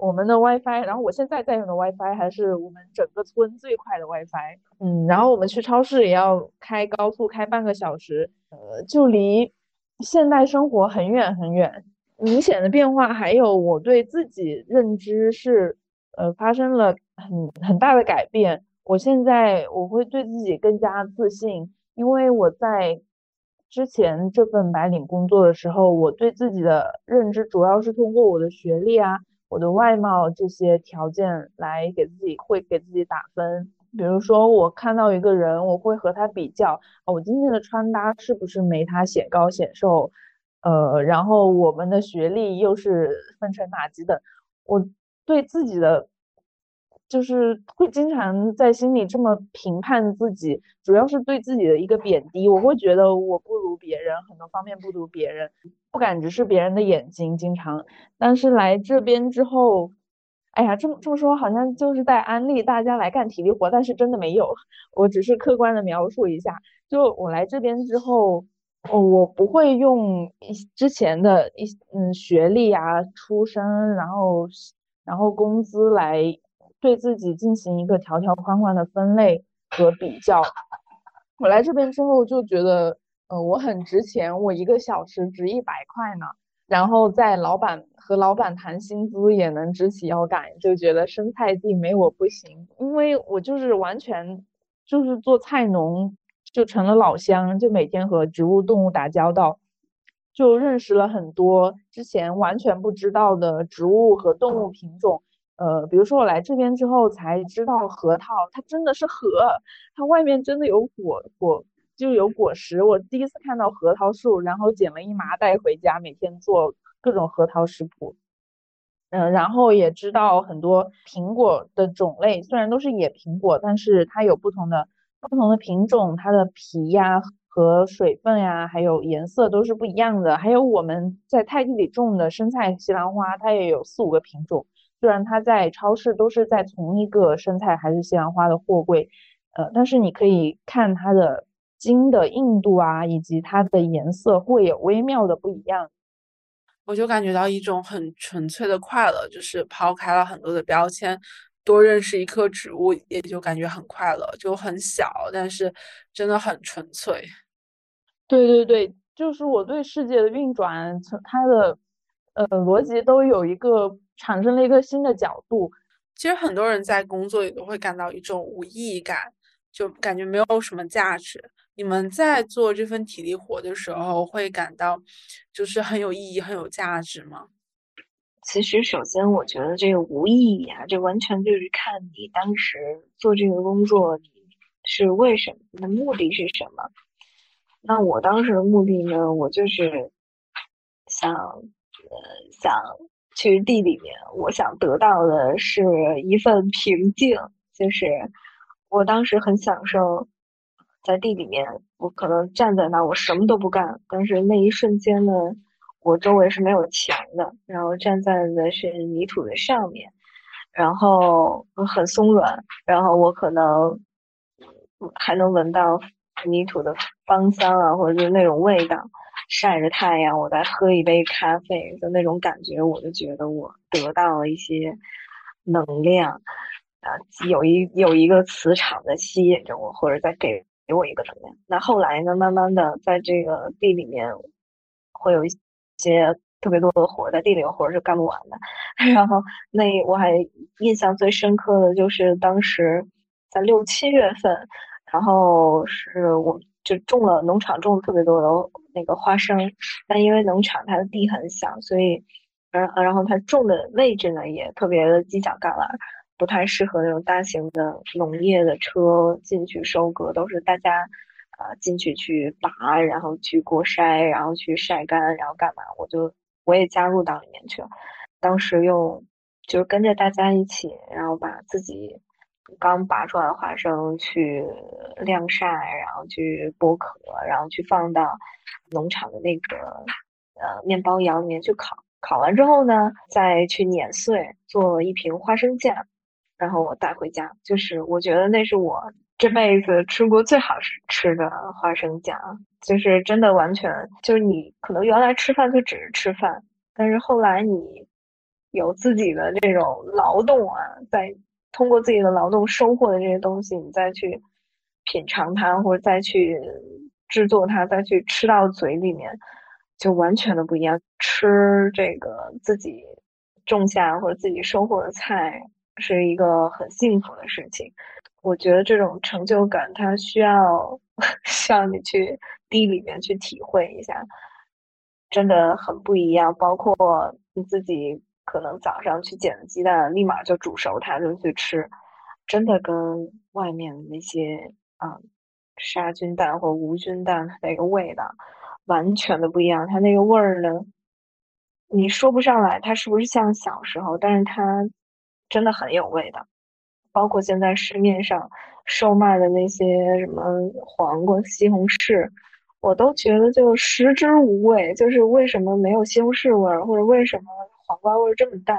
我们的 WiFi，然后我现在在用的 WiFi 还是我们整个村最快的 WiFi。嗯，然后我们去超市也要开高速开半个小时，呃，就离现代生活很远很远。明显的变化还有我对自己认知是，呃，发生了很很大的改变。我现在我会对自己更加自信，因为我在之前这份白领工作的时候，我对自己的认知主要是通过我的学历啊。我的外貌这些条件来给自己会给自己打分，比如说我看到一个人，我会和他比较，我今天的穿搭是不是没他显高显瘦，呃，然后我们的学历又是分成哪几等，我对自己的。就是会经常在心里这么评判自己，主要是对自己的一个贬低。我会觉得我不如别人，很多方面不如别人，不敢直视别人的眼睛，经常。但是来这边之后，哎呀，这么这么说好像就是在安利大家来干体力活，但是真的没有，我只是客观的描述一下。就我来这边之后，我不会用一之前的一嗯学历啊、出身，然后然后工资来。对自己进行一个条条框框的分类和比较。我来这边之后就觉得，呃，我很值钱，我一个小时值一百块呢。然后在老板和老板谈薪资也能直起腰杆，就觉得生菜地没我不行，因为我就是完全就是做菜农，就成了老乡，就每天和植物动物打交道，就认识了很多之前完全不知道的植物和动物品种。呃，比如说我来这边之后才知道核桃，它真的是核，它外面真的有果果，就有果实。我第一次看到核桃树，然后捡了一麻袋回家，每天做各种核桃食谱。嗯，然后也知道很多苹果的种类，虽然都是野苹果，但是它有不同的不同的品种，它的皮呀和水分呀，还有颜色都是不一样的。还有我们在菜地里种的生菜西兰花，它也有四五个品种。虽然它在超市都是在同一个生菜还是西兰花的货柜，呃，但是你可以看它的茎的硬度啊，以及它的颜色会有微妙的不一样。我就感觉到一种很纯粹的快乐，就是抛开了很多的标签，多认识一棵植物，也就感觉很快乐，就很小，但是真的很纯粹。对对对，就是我对世界的运转，从它的呃逻辑都有一个产生了一个新的角度。其实很多人在工作里都会感到一种无意义感，就感觉没有什么价值。你们在做这份体力活的时候，会感到就是很有意义、很有价值吗？其实，首先我觉得这个无意义啊，这完全就是看你当时做这个工作你是为什么，你的目的是什么。那我当时的目的呢，我就是想，呃，想去地里面，我想得到的是一份平静，就是我当时很享受在地里面，我可能站在那，我什么都不干，但是那一瞬间呢，我周围是没有墙的，然后站在的是泥土的上面，然后很松软，然后我可能还能闻到。泥土的芳香啊，或者是那种味道，晒着太阳，我再喝一杯咖啡的那种感觉，我就觉得我得到了一些能量啊，有一有一个磁场在吸引着我，或者在给给我一个能量。那后来呢，慢慢的在这个地里面会有一些特别多的活，在地里活是干不完的。然后那我还印象最深刻的就是当时在六七月份。然后是我就种了农场种了特别多的那个花生，但因为农场它的地很小，所以，然然后它种的位置呢也特别的犄角旮旯，不太适合那种大型的农业的车进去收割，都是大家啊进去去拔，然后去过筛，然后去晒干，然后干嘛？我就我也加入到里面去了，当时用就是跟着大家一起，然后把自己。刚拔出来的花生去晾晒，然后去剥壳，然后去放到农场的那个呃面包窑里面去烤。烤完之后呢，再去碾碎，做一瓶花生酱，然后我带回家。就是我觉得那是我这辈子吃过最好吃吃的花生酱，就是真的完全就是你可能原来吃饭就只是吃饭，但是后来你有自己的这种劳动啊，在。通过自己的劳动收获的这些东西，你再去品尝它，或者再去制作它，再去吃到嘴里面，就完全的不一样。吃这个自己种下或者自己收获的菜，是一个很幸福的事情。我觉得这种成就感，它需要 需要你去地里面去体会一下，真的很不一样。包括你自己。可能早上去捡了鸡蛋，立马就煮熟它就去吃，真的跟外面那些啊杀菌蛋或无菌蛋那个味道完全的不一样。它那个味儿呢，你说不上来它是不是像小时候，但是它真的很有味道。包括现在市面上售卖的那些什么黄瓜、西红柿，我都觉得就食之无味。就是为什么没有西红柿味儿，或者为什么？黄瓜味这么淡，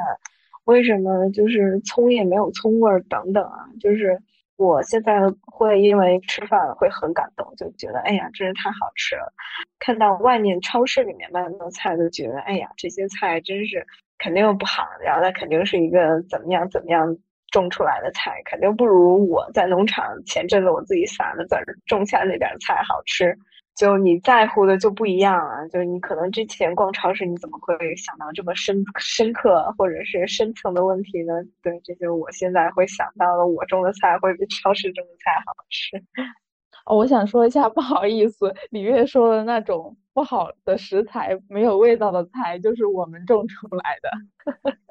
为什么就是葱也没有葱味儿等等啊？就是我现在会因为吃饭会很感动，就觉得哎呀，真是太好吃了。看到外面超市里面卖的菜，都觉得哎呀，这些菜真是肯定不好，然后它肯定是一个怎么样怎么样种出来的菜，肯定不如我在农场前阵子我自己撒的籽儿种下那点菜好吃。就你在乎的就不一样啊！就你可能之前逛超市，你怎么会想到这么深深刻或者是深层的问题呢？对，这就是我现在会想到的，我种的菜会比超市种的菜好吃。哦，我想说一下，不好意思，李月说的那种不好的食材、没有味道的菜，就是我们种出来的。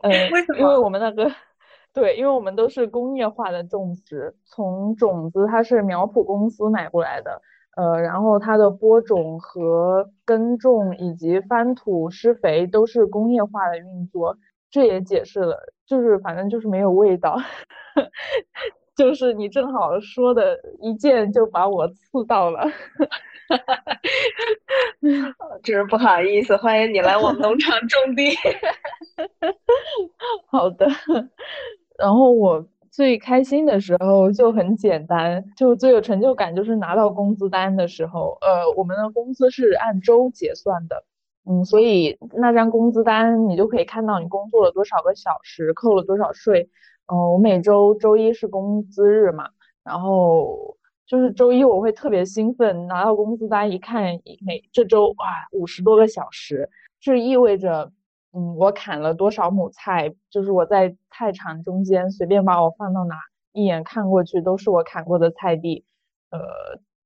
嗯，为什么？因为我们那个，对，因为我们都是工业化的种植，从种子它是苗圃公司买过来的。呃，然后它的播种和耕种以及翻土施肥都是工业化的运作，这也解释了，就是反正就是没有味道，就是你正好说的一箭就把我刺到了，真是不好意思，欢迎你来我们农场种地，好的，然后我。最开心的时候就很简单，就最有成就感就是拿到工资单的时候。呃，我们的工资是按周结算的，嗯，所以那张工资单你就可以看到你工作了多少个小时，扣了多少税。嗯，我每周周一是工资日嘛，然后就是周一我会特别兴奋，拿到工资单一看，每这周哇五十多个小时，这意味着，嗯，我砍了多少亩菜，就是我在菜场中间随便把我放到哪，一眼看过去都是我砍过的菜地，呃，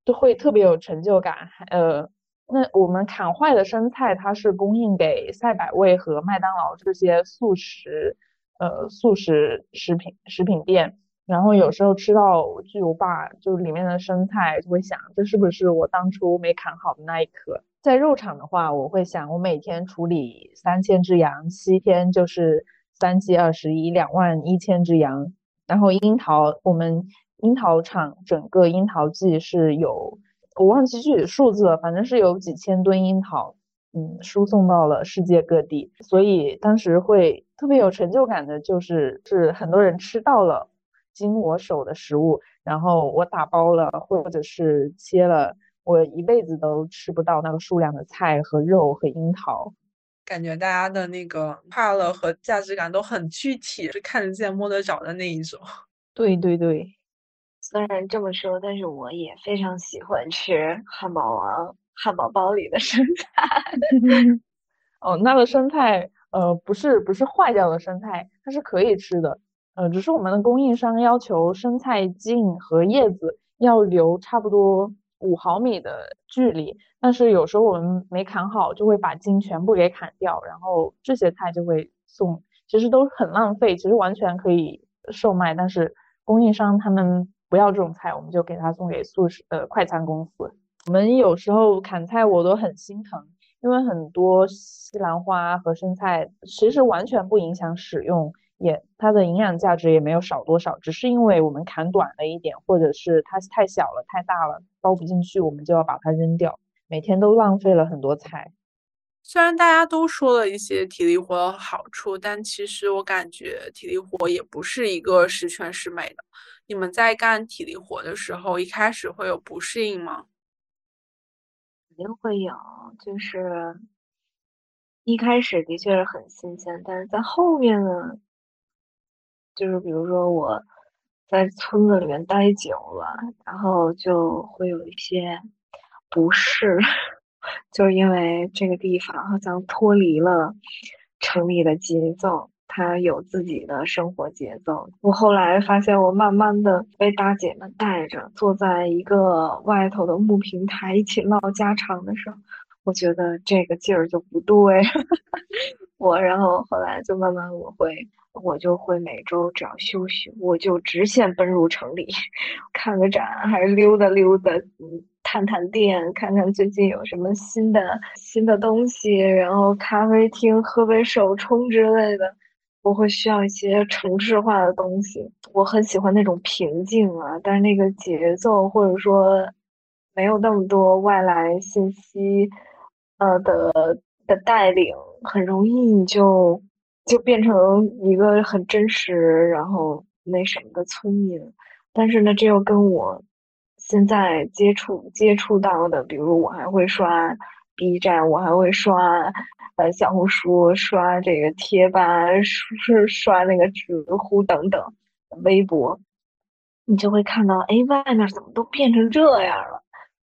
就会特别有成就感。呃，那我们砍坏的生菜，它是供应给赛百味和麦当劳这些速食，呃，速食食品食品店。然后有时候吃到巨无霸，就里面的生菜，就会想这是不是我当初没砍好的那一颗？在肉场的话，我会想我每天处理三千只羊，七天就是三七二十一，两万一千只羊。然后樱桃，我们樱桃厂整个樱桃季是有，我忘记具体数字了，反正是有几千吨樱桃，嗯，输送到了世界各地。所以当时会特别有成就感的，就是是很多人吃到了。经我手的食物，然后我打包了，或者是切了，我一辈子都吃不到那个数量的菜和肉和樱桃。感觉大家的那个快乐和价值感都很具体，是看得见摸得着的那一种。对对对，虽然这么说，但是我也非常喜欢吃汉堡王汉堡包里的生菜。哦，那个生菜，呃，不是不是坏掉的生菜，它是可以吃的。呃，只是我们的供应商要求生菜茎和叶子要留差不多五毫米的距离，但是有时候我们没砍好，就会把茎全部给砍掉，然后这些菜就会送，其实都很浪费，其实完全可以售卖，但是供应商他们不要这种菜，我们就给他送给素食呃快餐公司。我们有时候砍菜我都很心疼，因为很多西兰花和生菜其实完全不影响使用。也它的营养价值也没有少多少，只是因为我们砍短了一点，或者是它太小了、太大了，包不进去，我们就要把它扔掉。每天都浪费了很多菜。虽然大家都说了一些体力活的好处，但其实我感觉体力活也不是一个十全十美的。你们在干体力活的时候，一开始会有不适应吗？肯定会有，就是一开始的确是很新鲜，但是在后面呢？就是比如说我在村子里面待久了，然后就会有一些不适，就是因为这个地方好像脱离了城里的节奏，它有自己的生活节奏。我后来发现，我慢慢的被大姐们带着坐在一个外头的木平台一起唠家常的时候，我觉得这个劲儿就不对。我然后后来就慢慢我会。我就会每周只要休息，我就直线奔入城里，看个展，还是溜达溜达，嗯，探探店，看看最近有什么新的新的东西，然后咖啡厅喝杯手冲之类的。我会需要一些城市化的东西，我很喜欢那种平静啊，但是那个节奏或者说没有那么多外来信息，呃的的带领，很容易你就。就变成一个很真实，然后那什么的村民，但是呢，这又跟我现在接触接触到的，比如我还会刷 B 站，我还会刷呃小红书，刷这个贴吧，刷刷那个知乎等等，微博，你就会看到，哎，外面怎么都变成这样了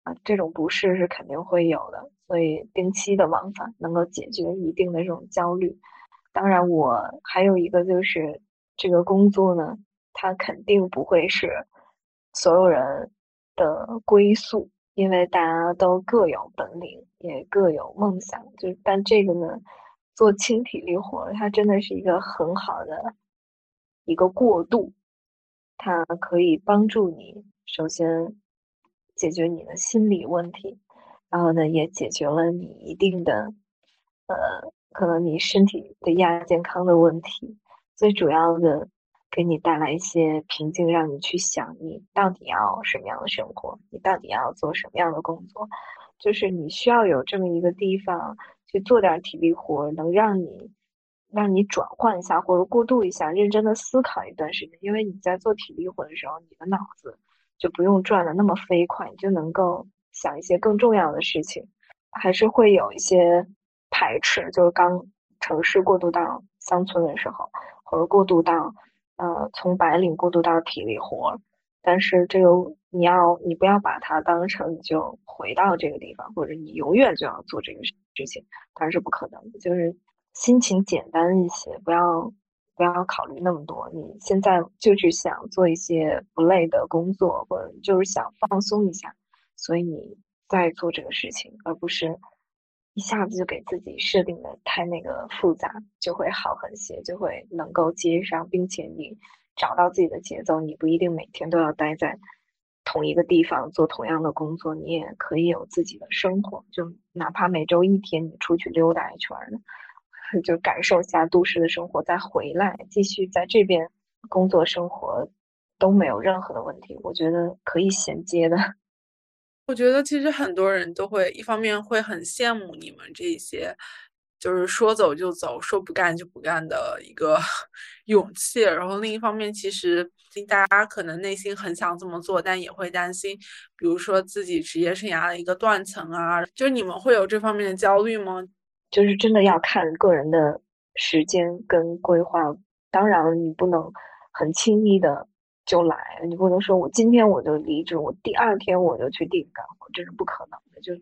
啊？这种不适是肯定会有的，所以定期的往返能够解决一定的这种焦虑。当然，我还有一个就是这个工作呢，它肯定不会是所有人的归宿，因为大家都各有本领，也各有梦想。就但这个呢，做轻体力活，它真的是一个很好的一个过渡，它可以帮助你首先解决你的心理问题，然后呢，也解决了你一定的呃。可能你身体的亚健康的问题，最主要的给你带来一些平静，让你去想你到底要什么样的生活，你到底要做什么样的工作，就是你需要有这么一个地方去做点体力活，能让你让你转换一下或者过渡一下，认真的思考一段时间。因为你在做体力活的时候，你的脑子就不用转的那么飞快，你就能够想一些更重要的事情，还是会有一些。排斥就是刚城市过渡到乡村的时候，或者过渡到呃从白领过渡到体力活，但是这个你要你不要把它当成你就回到这个地方，或者你永远就要做这个事情，当然是不可能的。就是心情简单一些，不要不要考虑那么多。你现在就是想做一些不累的工作，或者就是想放松一下，所以你在做这个事情，而不是一下子就给自己设定的太那个复杂，就会好很些，就会能够接上，并且你找到自己的节奏，你不一定每天都要待在。同一个地方做同样的工作，你也可以有自己的生活。就哪怕每周一天你出去溜达一圈，就感受一下都市的生活，再回来继续在这边工作生活，都没有任何的问题。我觉得可以衔接的。我觉得其实很多人都会一方面会很羡慕你们这些。就是说走就走，说不干就不干的一个 勇气。然后另一方面，其实大家可能内心很想这么做，但也会担心，比如说自己职业生涯的一个断层啊。就是你们会有这方面的焦虑吗？就是真的要看个人的时间跟规划。当然，你不能很轻易的就来，你不能说我今天我就离职，我第二天我就去地里干活，这是不可能的，就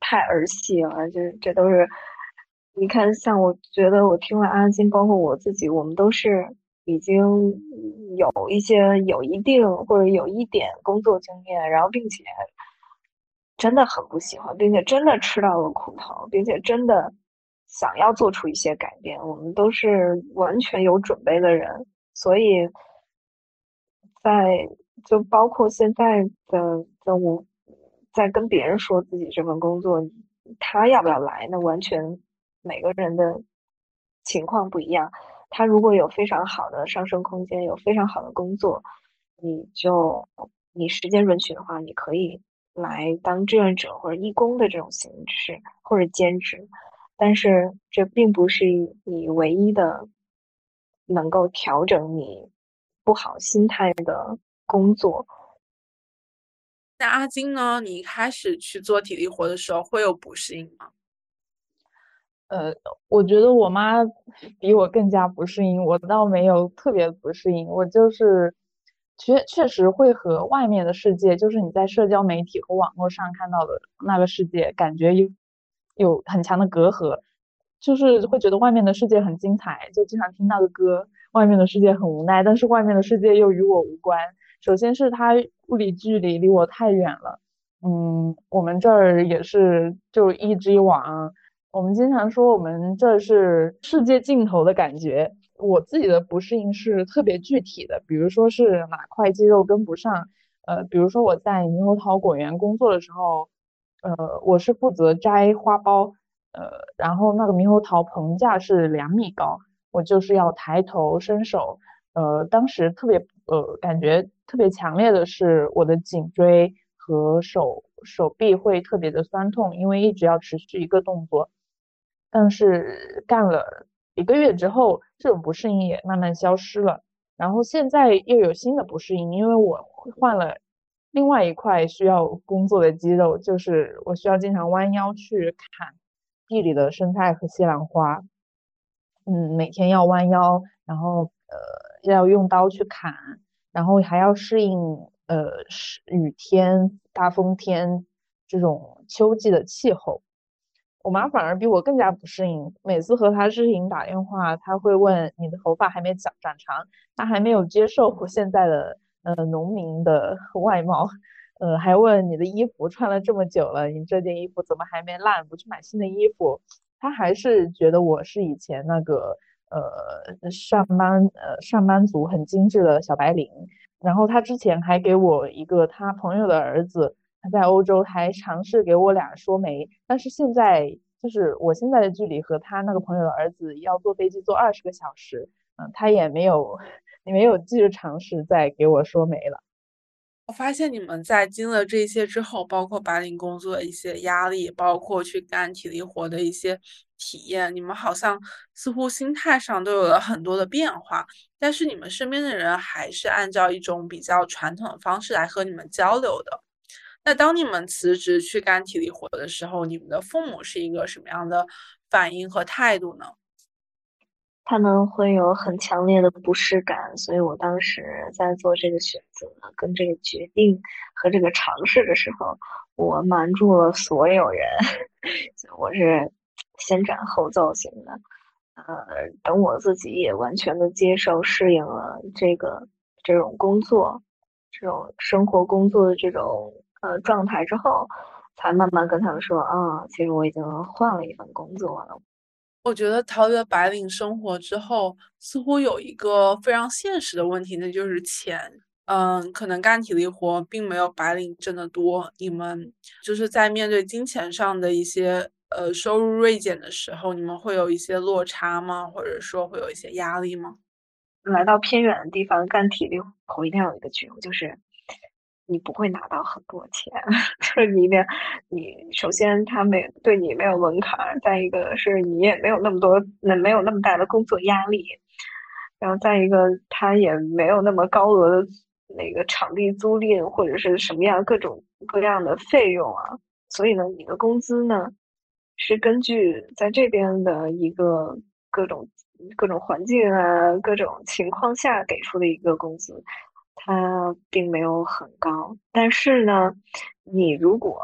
太儿戏了。就是这都是。你看，像我觉得我听了阿金，包括我自己，我们都是已经有一些有一定或者有一点工作经验，然后并且真的很不喜欢，并且真的吃到了苦头，并且真的想要做出一些改变。我们都是完全有准备的人，所以在就包括现在的的我，在跟别人说自己这份工作，他要不要来，那完全。每个人的情况不一样，他如果有非常好的上升空间，有非常好的工作，你就你时间允许的话，你可以来当志愿者或者义工的这种形式或者兼职，但是这并不是你唯一的能够调整你不好心态的工作。那阿金呢？你一开始去做体力活的时候会有不适应吗？呃，我觉得我妈比我更加不适应，我倒没有特别不适应，我就是确确实会和外面的世界，就是你在社交媒体和网络上看到的那个世界，感觉有有很强的隔阂，就是会觉得外面的世界很精彩，就经常听那个歌，外面的世界很无奈，但是外面的世界又与我无关。首先是它物理距离离我太远了，嗯，我们这儿也是就一只网。我们经常说我们这是世界尽头的感觉。我自己的不适应是特别具体的，比如说是哪块肌肉跟不上。呃，比如说我在猕猴桃果园工作的时候，呃，我是负责摘花苞，呃，然后那个猕猴桃棚架是两米高，我就是要抬头伸手。呃，当时特别呃感觉特别强烈的是我的颈椎和手手臂会特别的酸痛，因为一直要持续一个动作。但是干了一个月之后，这种不适应也慢慢消失了。然后现在又有新的不适应，因为我换了另外一块需要工作的肌肉，就是我需要经常弯腰去砍地里的生菜和西兰花。嗯，每天要弯腰，然后呃要用刀去砍，然后还要适应呃是雨天、大风天这种秋季的气候。我妈反而比我更加不适应。每次和她视频打电话，她会问：“你的头发还没长长长？”她还没有接受我现在的呃农民的 外貌，呃，还问你的衣服穿了这么久了，你这件衣服怎么还没烂？不去买新的衣服？他还是觉得我是以前那个呃上班呃上班族很精致的小白领。然后他之前还给我一个他朋友的儿子。他在欧洲还尝试给我俩说媒，但是现在就是我现在的距离和他那个朋友的儿子要坐飞机坐二十个小时，嗯，他也没有 也没有继续尝试再给我说媒了。我发现你们在经历了这些之后，包括白领工作的一些压力，包括去干体力活的一些体验，你们好像似乎心态上都有了很多的变化，但是你们身边的人还是按照一种比较传统的方式来和你们交流的。那当你们辞职去干体力活的时候，你们的父母是一个什么样的反应和态度呢？他们会有很强烈的不适感，所以我当时在做这个选择、跟这个决定和这个尝试的时候，我瞒住了所有人，我是先斩后奏型的。呃，等我自己也完全的接受、适应了这个这种工作、这种生活、工作的这种呃状态之后，才慢慢跟他们说啊，其实我已经换了一份工作了。我觉得逃离了白领生活之后，似乎有一个非常现实的问题，那就是钱。嗯，可能干体力活并没有白领挣得多。你们就是在面对金钱上的一些呃收入锐减的时候，你们会有一些落差吗？或者说会有一些压力吗？来到偏远的地方干体力活，一定要有一个觉悟，就是。你不会拿到很多钱，就是你的，你首先他没对你没有门槛，再一个是你也没有那么多，那没有那么大的工作压力，然后再一个他也没有那么高额的那个场地租赁或者是什么样各种各样的费用啊，所以呢，你的工资呢是根据在这边的一个各种各种环境啊各种情况下给出的一个工资。它并没有很高，但是呢，你如果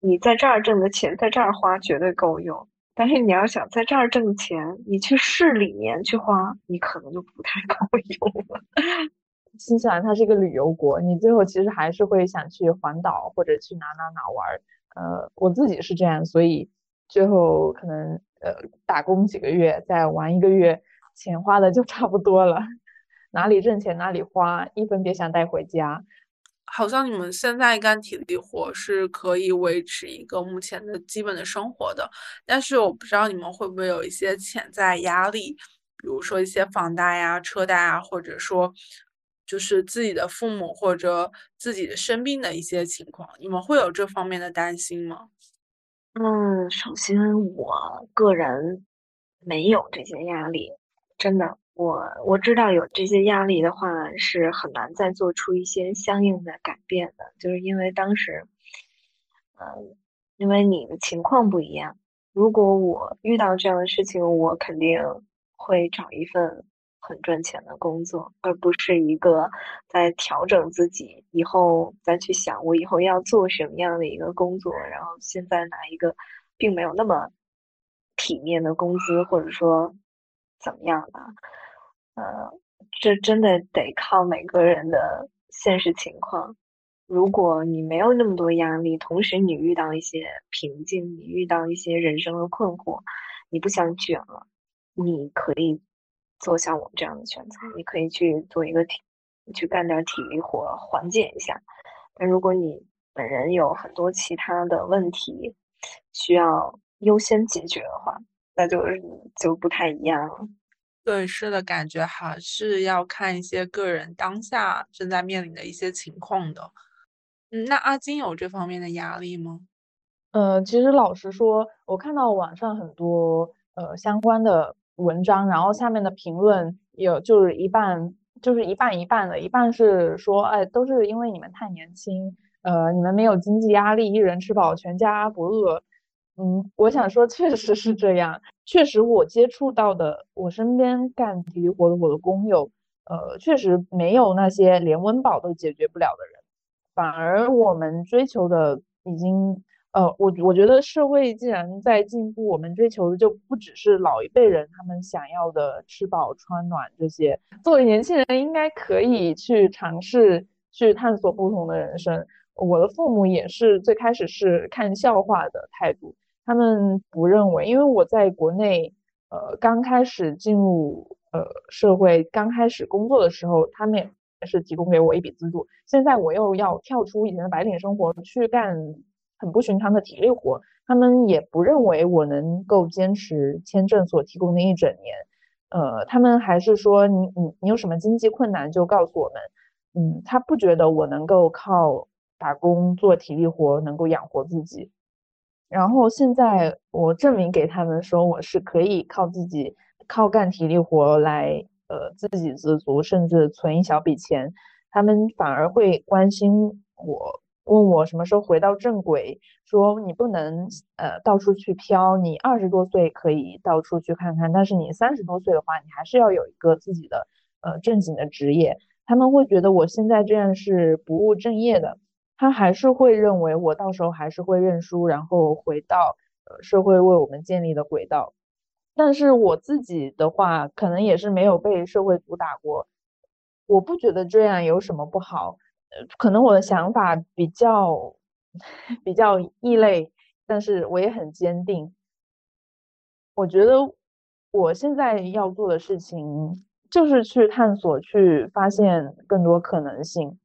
你在这儿挣的钱在这儿花绝对够用，但是你要想在这儿挣钱，你去市里面去花，你可能就不太够用了。新西兰它是一个旅游国，你最后其实还是会想去环岛或者去哪哪哪玩。呃，我自己是这样，所以最后可能呃打工几个月再玩一个月，钱花的就差不多了。哪里挣钱哪里花，一分别想带回家。好像你们现在干体力活是可以维持一个目前的基本的生活的，但是我不知道你们会不会有一些潜在压力，比如说一些房贷呀、车贷啊，或者说就是自己的父母或者自己的生病的一些情况，你们会有这方面的担心吗？嗯，首先我个人没有这些压力，真的。我我知道有这些压力的话，是很难再做出一些相应的改变的，就是因为当时，嗯，因为你的情况不一样。如果我遇到这样的事情，我肯定会找一份很赚钱的工作，而不是一个在调整自己以后再去想我以后要做什么样的一个工作，然后现在拿一个并没有那么体面的工资，或者说怎么样的。呃，这真的得靠每个人的现实情况。如果你没有那么多压力，同时你遇到一些瓶颈，你遇到一些人生的困惑，你不想卷了，你可以做像我这样的选择，你可以去做一个体，去干点体力活缓解一下。但如果你本人有很多其他的问题需要优先解决的话，那就就不太一样了。对，是的，感觉还是要看一些个人当下正在面临的一些情况的。嗯，那阿金有这方面的压力吗？呃，其实老实说，我看到网上很多呃相关的文章，然后下面的评论有就是一半就是一半一半的，一半是说，哎，都是因为你们太年轻，呃，你们没有经济压力，一人吃饱全家不饿。嗯，我想说，确实是这样。确实，我接触到的，我身边干体力活的我的工友，呃，确实没有那些连温饱都解决不了的人。反而我们追求的，已经，呃，我我觉得社会既然在进步，我们追求的就不只是老一辈人他们想要的吃饱穿暖这些。作为年轻人，应该可以去尝试去探索不同的人生。我的父母也是最开始是看笑话的态度。他们不认为，因为我在国内，呃，刚开始进入呃社会，刚开始工作的时候，他们也是提供给我一笔资助。现在我又要跳出以前的白领生活，去干很不寻常的体力活，他们也不认为我能够坚持签证所提供的一整年。呃，他们还是说你你你有什么经济困难就告诉我们。嗯，他不觉得我能够靠打工做体力活能够养活自己。然后现在我证明给他们说我是可以靠自己，靠干体力活来呃自给自足，甚至存一小笔钱，他们反而会关心我问我什么时候回到正轨，说你不能呃到处去飘，你二十多岁可以到处去看看，但是你三十多岁的话，你还是要有一个自己的呃正经的职业。他们会觉得我现在这样是不务正业的，他还是会认为我到时候还是会认输，然后回到呃社会为我们建立的轨道。但是我自己的话，可能也是没有被社会毒打过，我不觉得这样有什么不好。呃，可能我的想法比较 比较异类，但是我也很坚定。我觉得我现在要做的事情就是去探索，去发现更多可能性。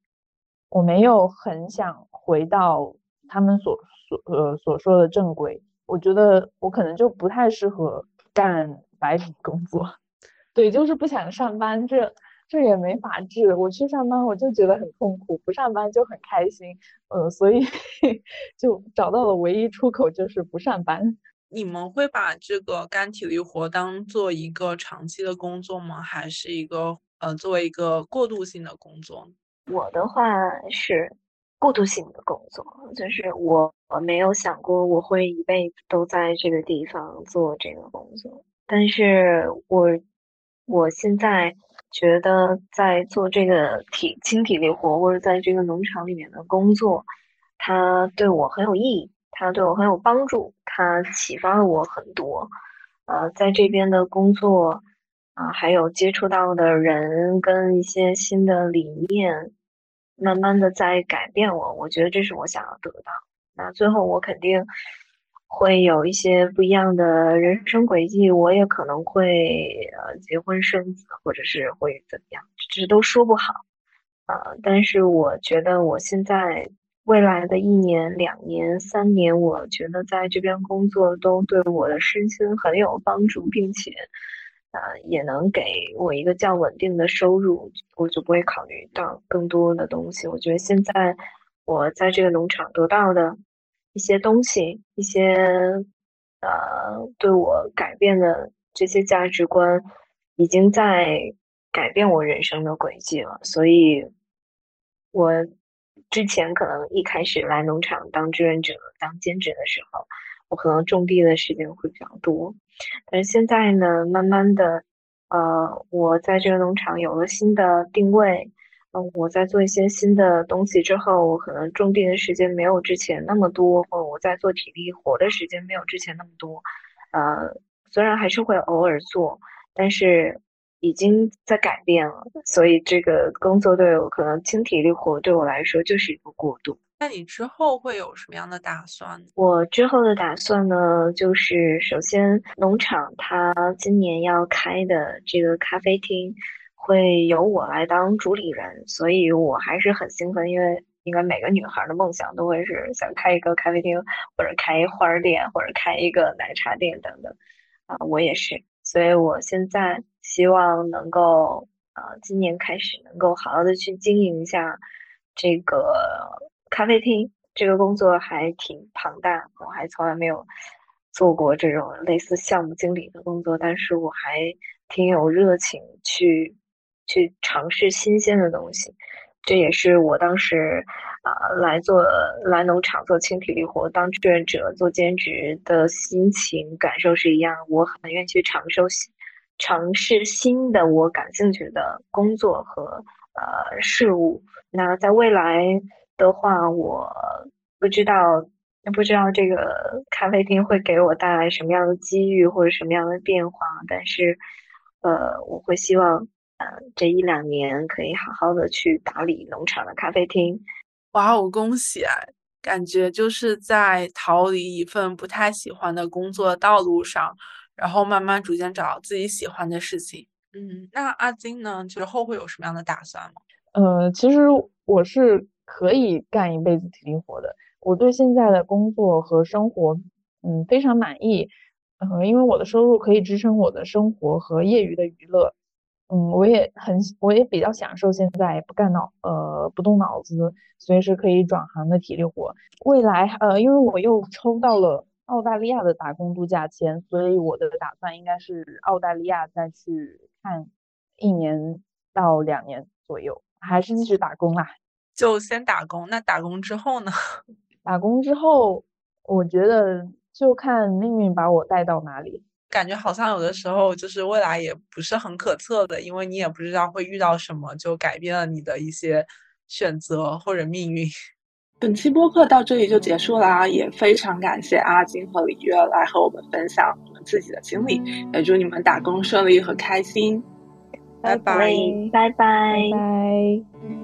我没有很想回到他们所所呃所说的正轨，我觉得我可能就不太适合。干白领工作，对，就是不想上班，这这也没法治。我去上班，我就觉得很痛苦；不上班就很开心。呃，所以 就找到了唯一出口，就是不上班。你们会把这个干体力活当做一个长期的工作吗？还是一个呃，作为一个过渡性的工作？我的话是过渡性的工作，就是我。我没有想过我会一辈子都在这个地方做这个工作，但是我我现在觉得在做这个体轻体力活或者在这个农场里面的工作，它对我很有意义，它对我很有帮助，它启发了我很多。呃，在这边的工作啊，还有接触到的人跟一些新的理念，慢慢的在改变我，我觉得这是我想要得到。那最后我肯定会有一些不一样的人生轨迹，我也可能会呃结婚生子，或者是会怎么样，这都说不好啊。但是我觉得我现在未来的一年、两年、三年，我觉得在这边工作都对我的身心很有帮助，并且呃也能给我一个较稳定的收入，我就不会考虑到更多的东西。我觉得现在。我在这个农场得到的一些东西，一些呃对我改变的这些价值观，已经在改变我人生的轨迹了。所以，我之前可能一开始来农场当志愿者、当兼职的时候，我可能种地的时间会比较多。但是现在呢，慢慢的，呃，我在这个农场有了新的定位。嗯，我在做一些新的东西之后，我可能种地的时间没有之前那么多，或者我在做体力活的时间没有之前那么多。呃，虽然还是会偶尔做，但是已经在改变了。所以这个工作对我可能轻体力活对我来说就是一个过渡。那你之后会有什么样的打算？我之后的打算呢，就是首先农场它今年要开的这个咖啡厅。会由我来当主理人，所以我还是很兴奋，因为应该每个女孩的梦想都会是想开一个咖啡厅，或者开一花店，或者开一个奶茶店等等。啊，我也是，所以我现在希望能够，呃，今年开始能够好好的去经营一下这个咖啡厅。这个工作还挺庞大，我还从来没有做过这种类似项目经理的工作，但是我还挺有热情去。去尝试新鲜的东西，这也是我当时啊来做来农场做轻体力活当志愿者做兼职的心情感受是一样。我很愿意去尝试新尝试新的我感兴趣的工作和呃事物。那在未来的话，我不知道不知道这个咖啡厅会给我带来什么样的机遇或者什么样的变化，但是呃我会希望。这一两年可以好好的去打理农场的咖啡厅。哇哦，恭喜啊！感觉就是在逃离一份不太喜欢的工作道路上，然后慢慢逐渐找到自己喜欢的事情。嗯，那阿金呢？之后会有什么样的打算吗？呃，其实我是可以干一辈子体力活的。我对现在的工作和生活，嗯，非常满意。嗯，因为我的收入可以支撑我的生活和业余的娱乐。嗯，我也很，我也比较享受现在不干脑，呃，不动脑子，随时可以转行的体力活。未来，呃，因为我又抽到了澳大利亚的打工度假签，所以我的打算应该是澳大利亚再去看一年到两年左右，还是继续打工啦。就先打工。那打工之后呢？打工之后，我觉得就看命运把我带到哪里。感觉好像有的时候就是未来也不是很可测的，因为你也不知道会遇到什么，就改变了你的一些选择或者命运。本期播客到这里就结束啦，也非常感谢阿金和李月来和我们分享你们自己的经历，也祝你们打工顺利和开心。拜拜，拜拜，拜。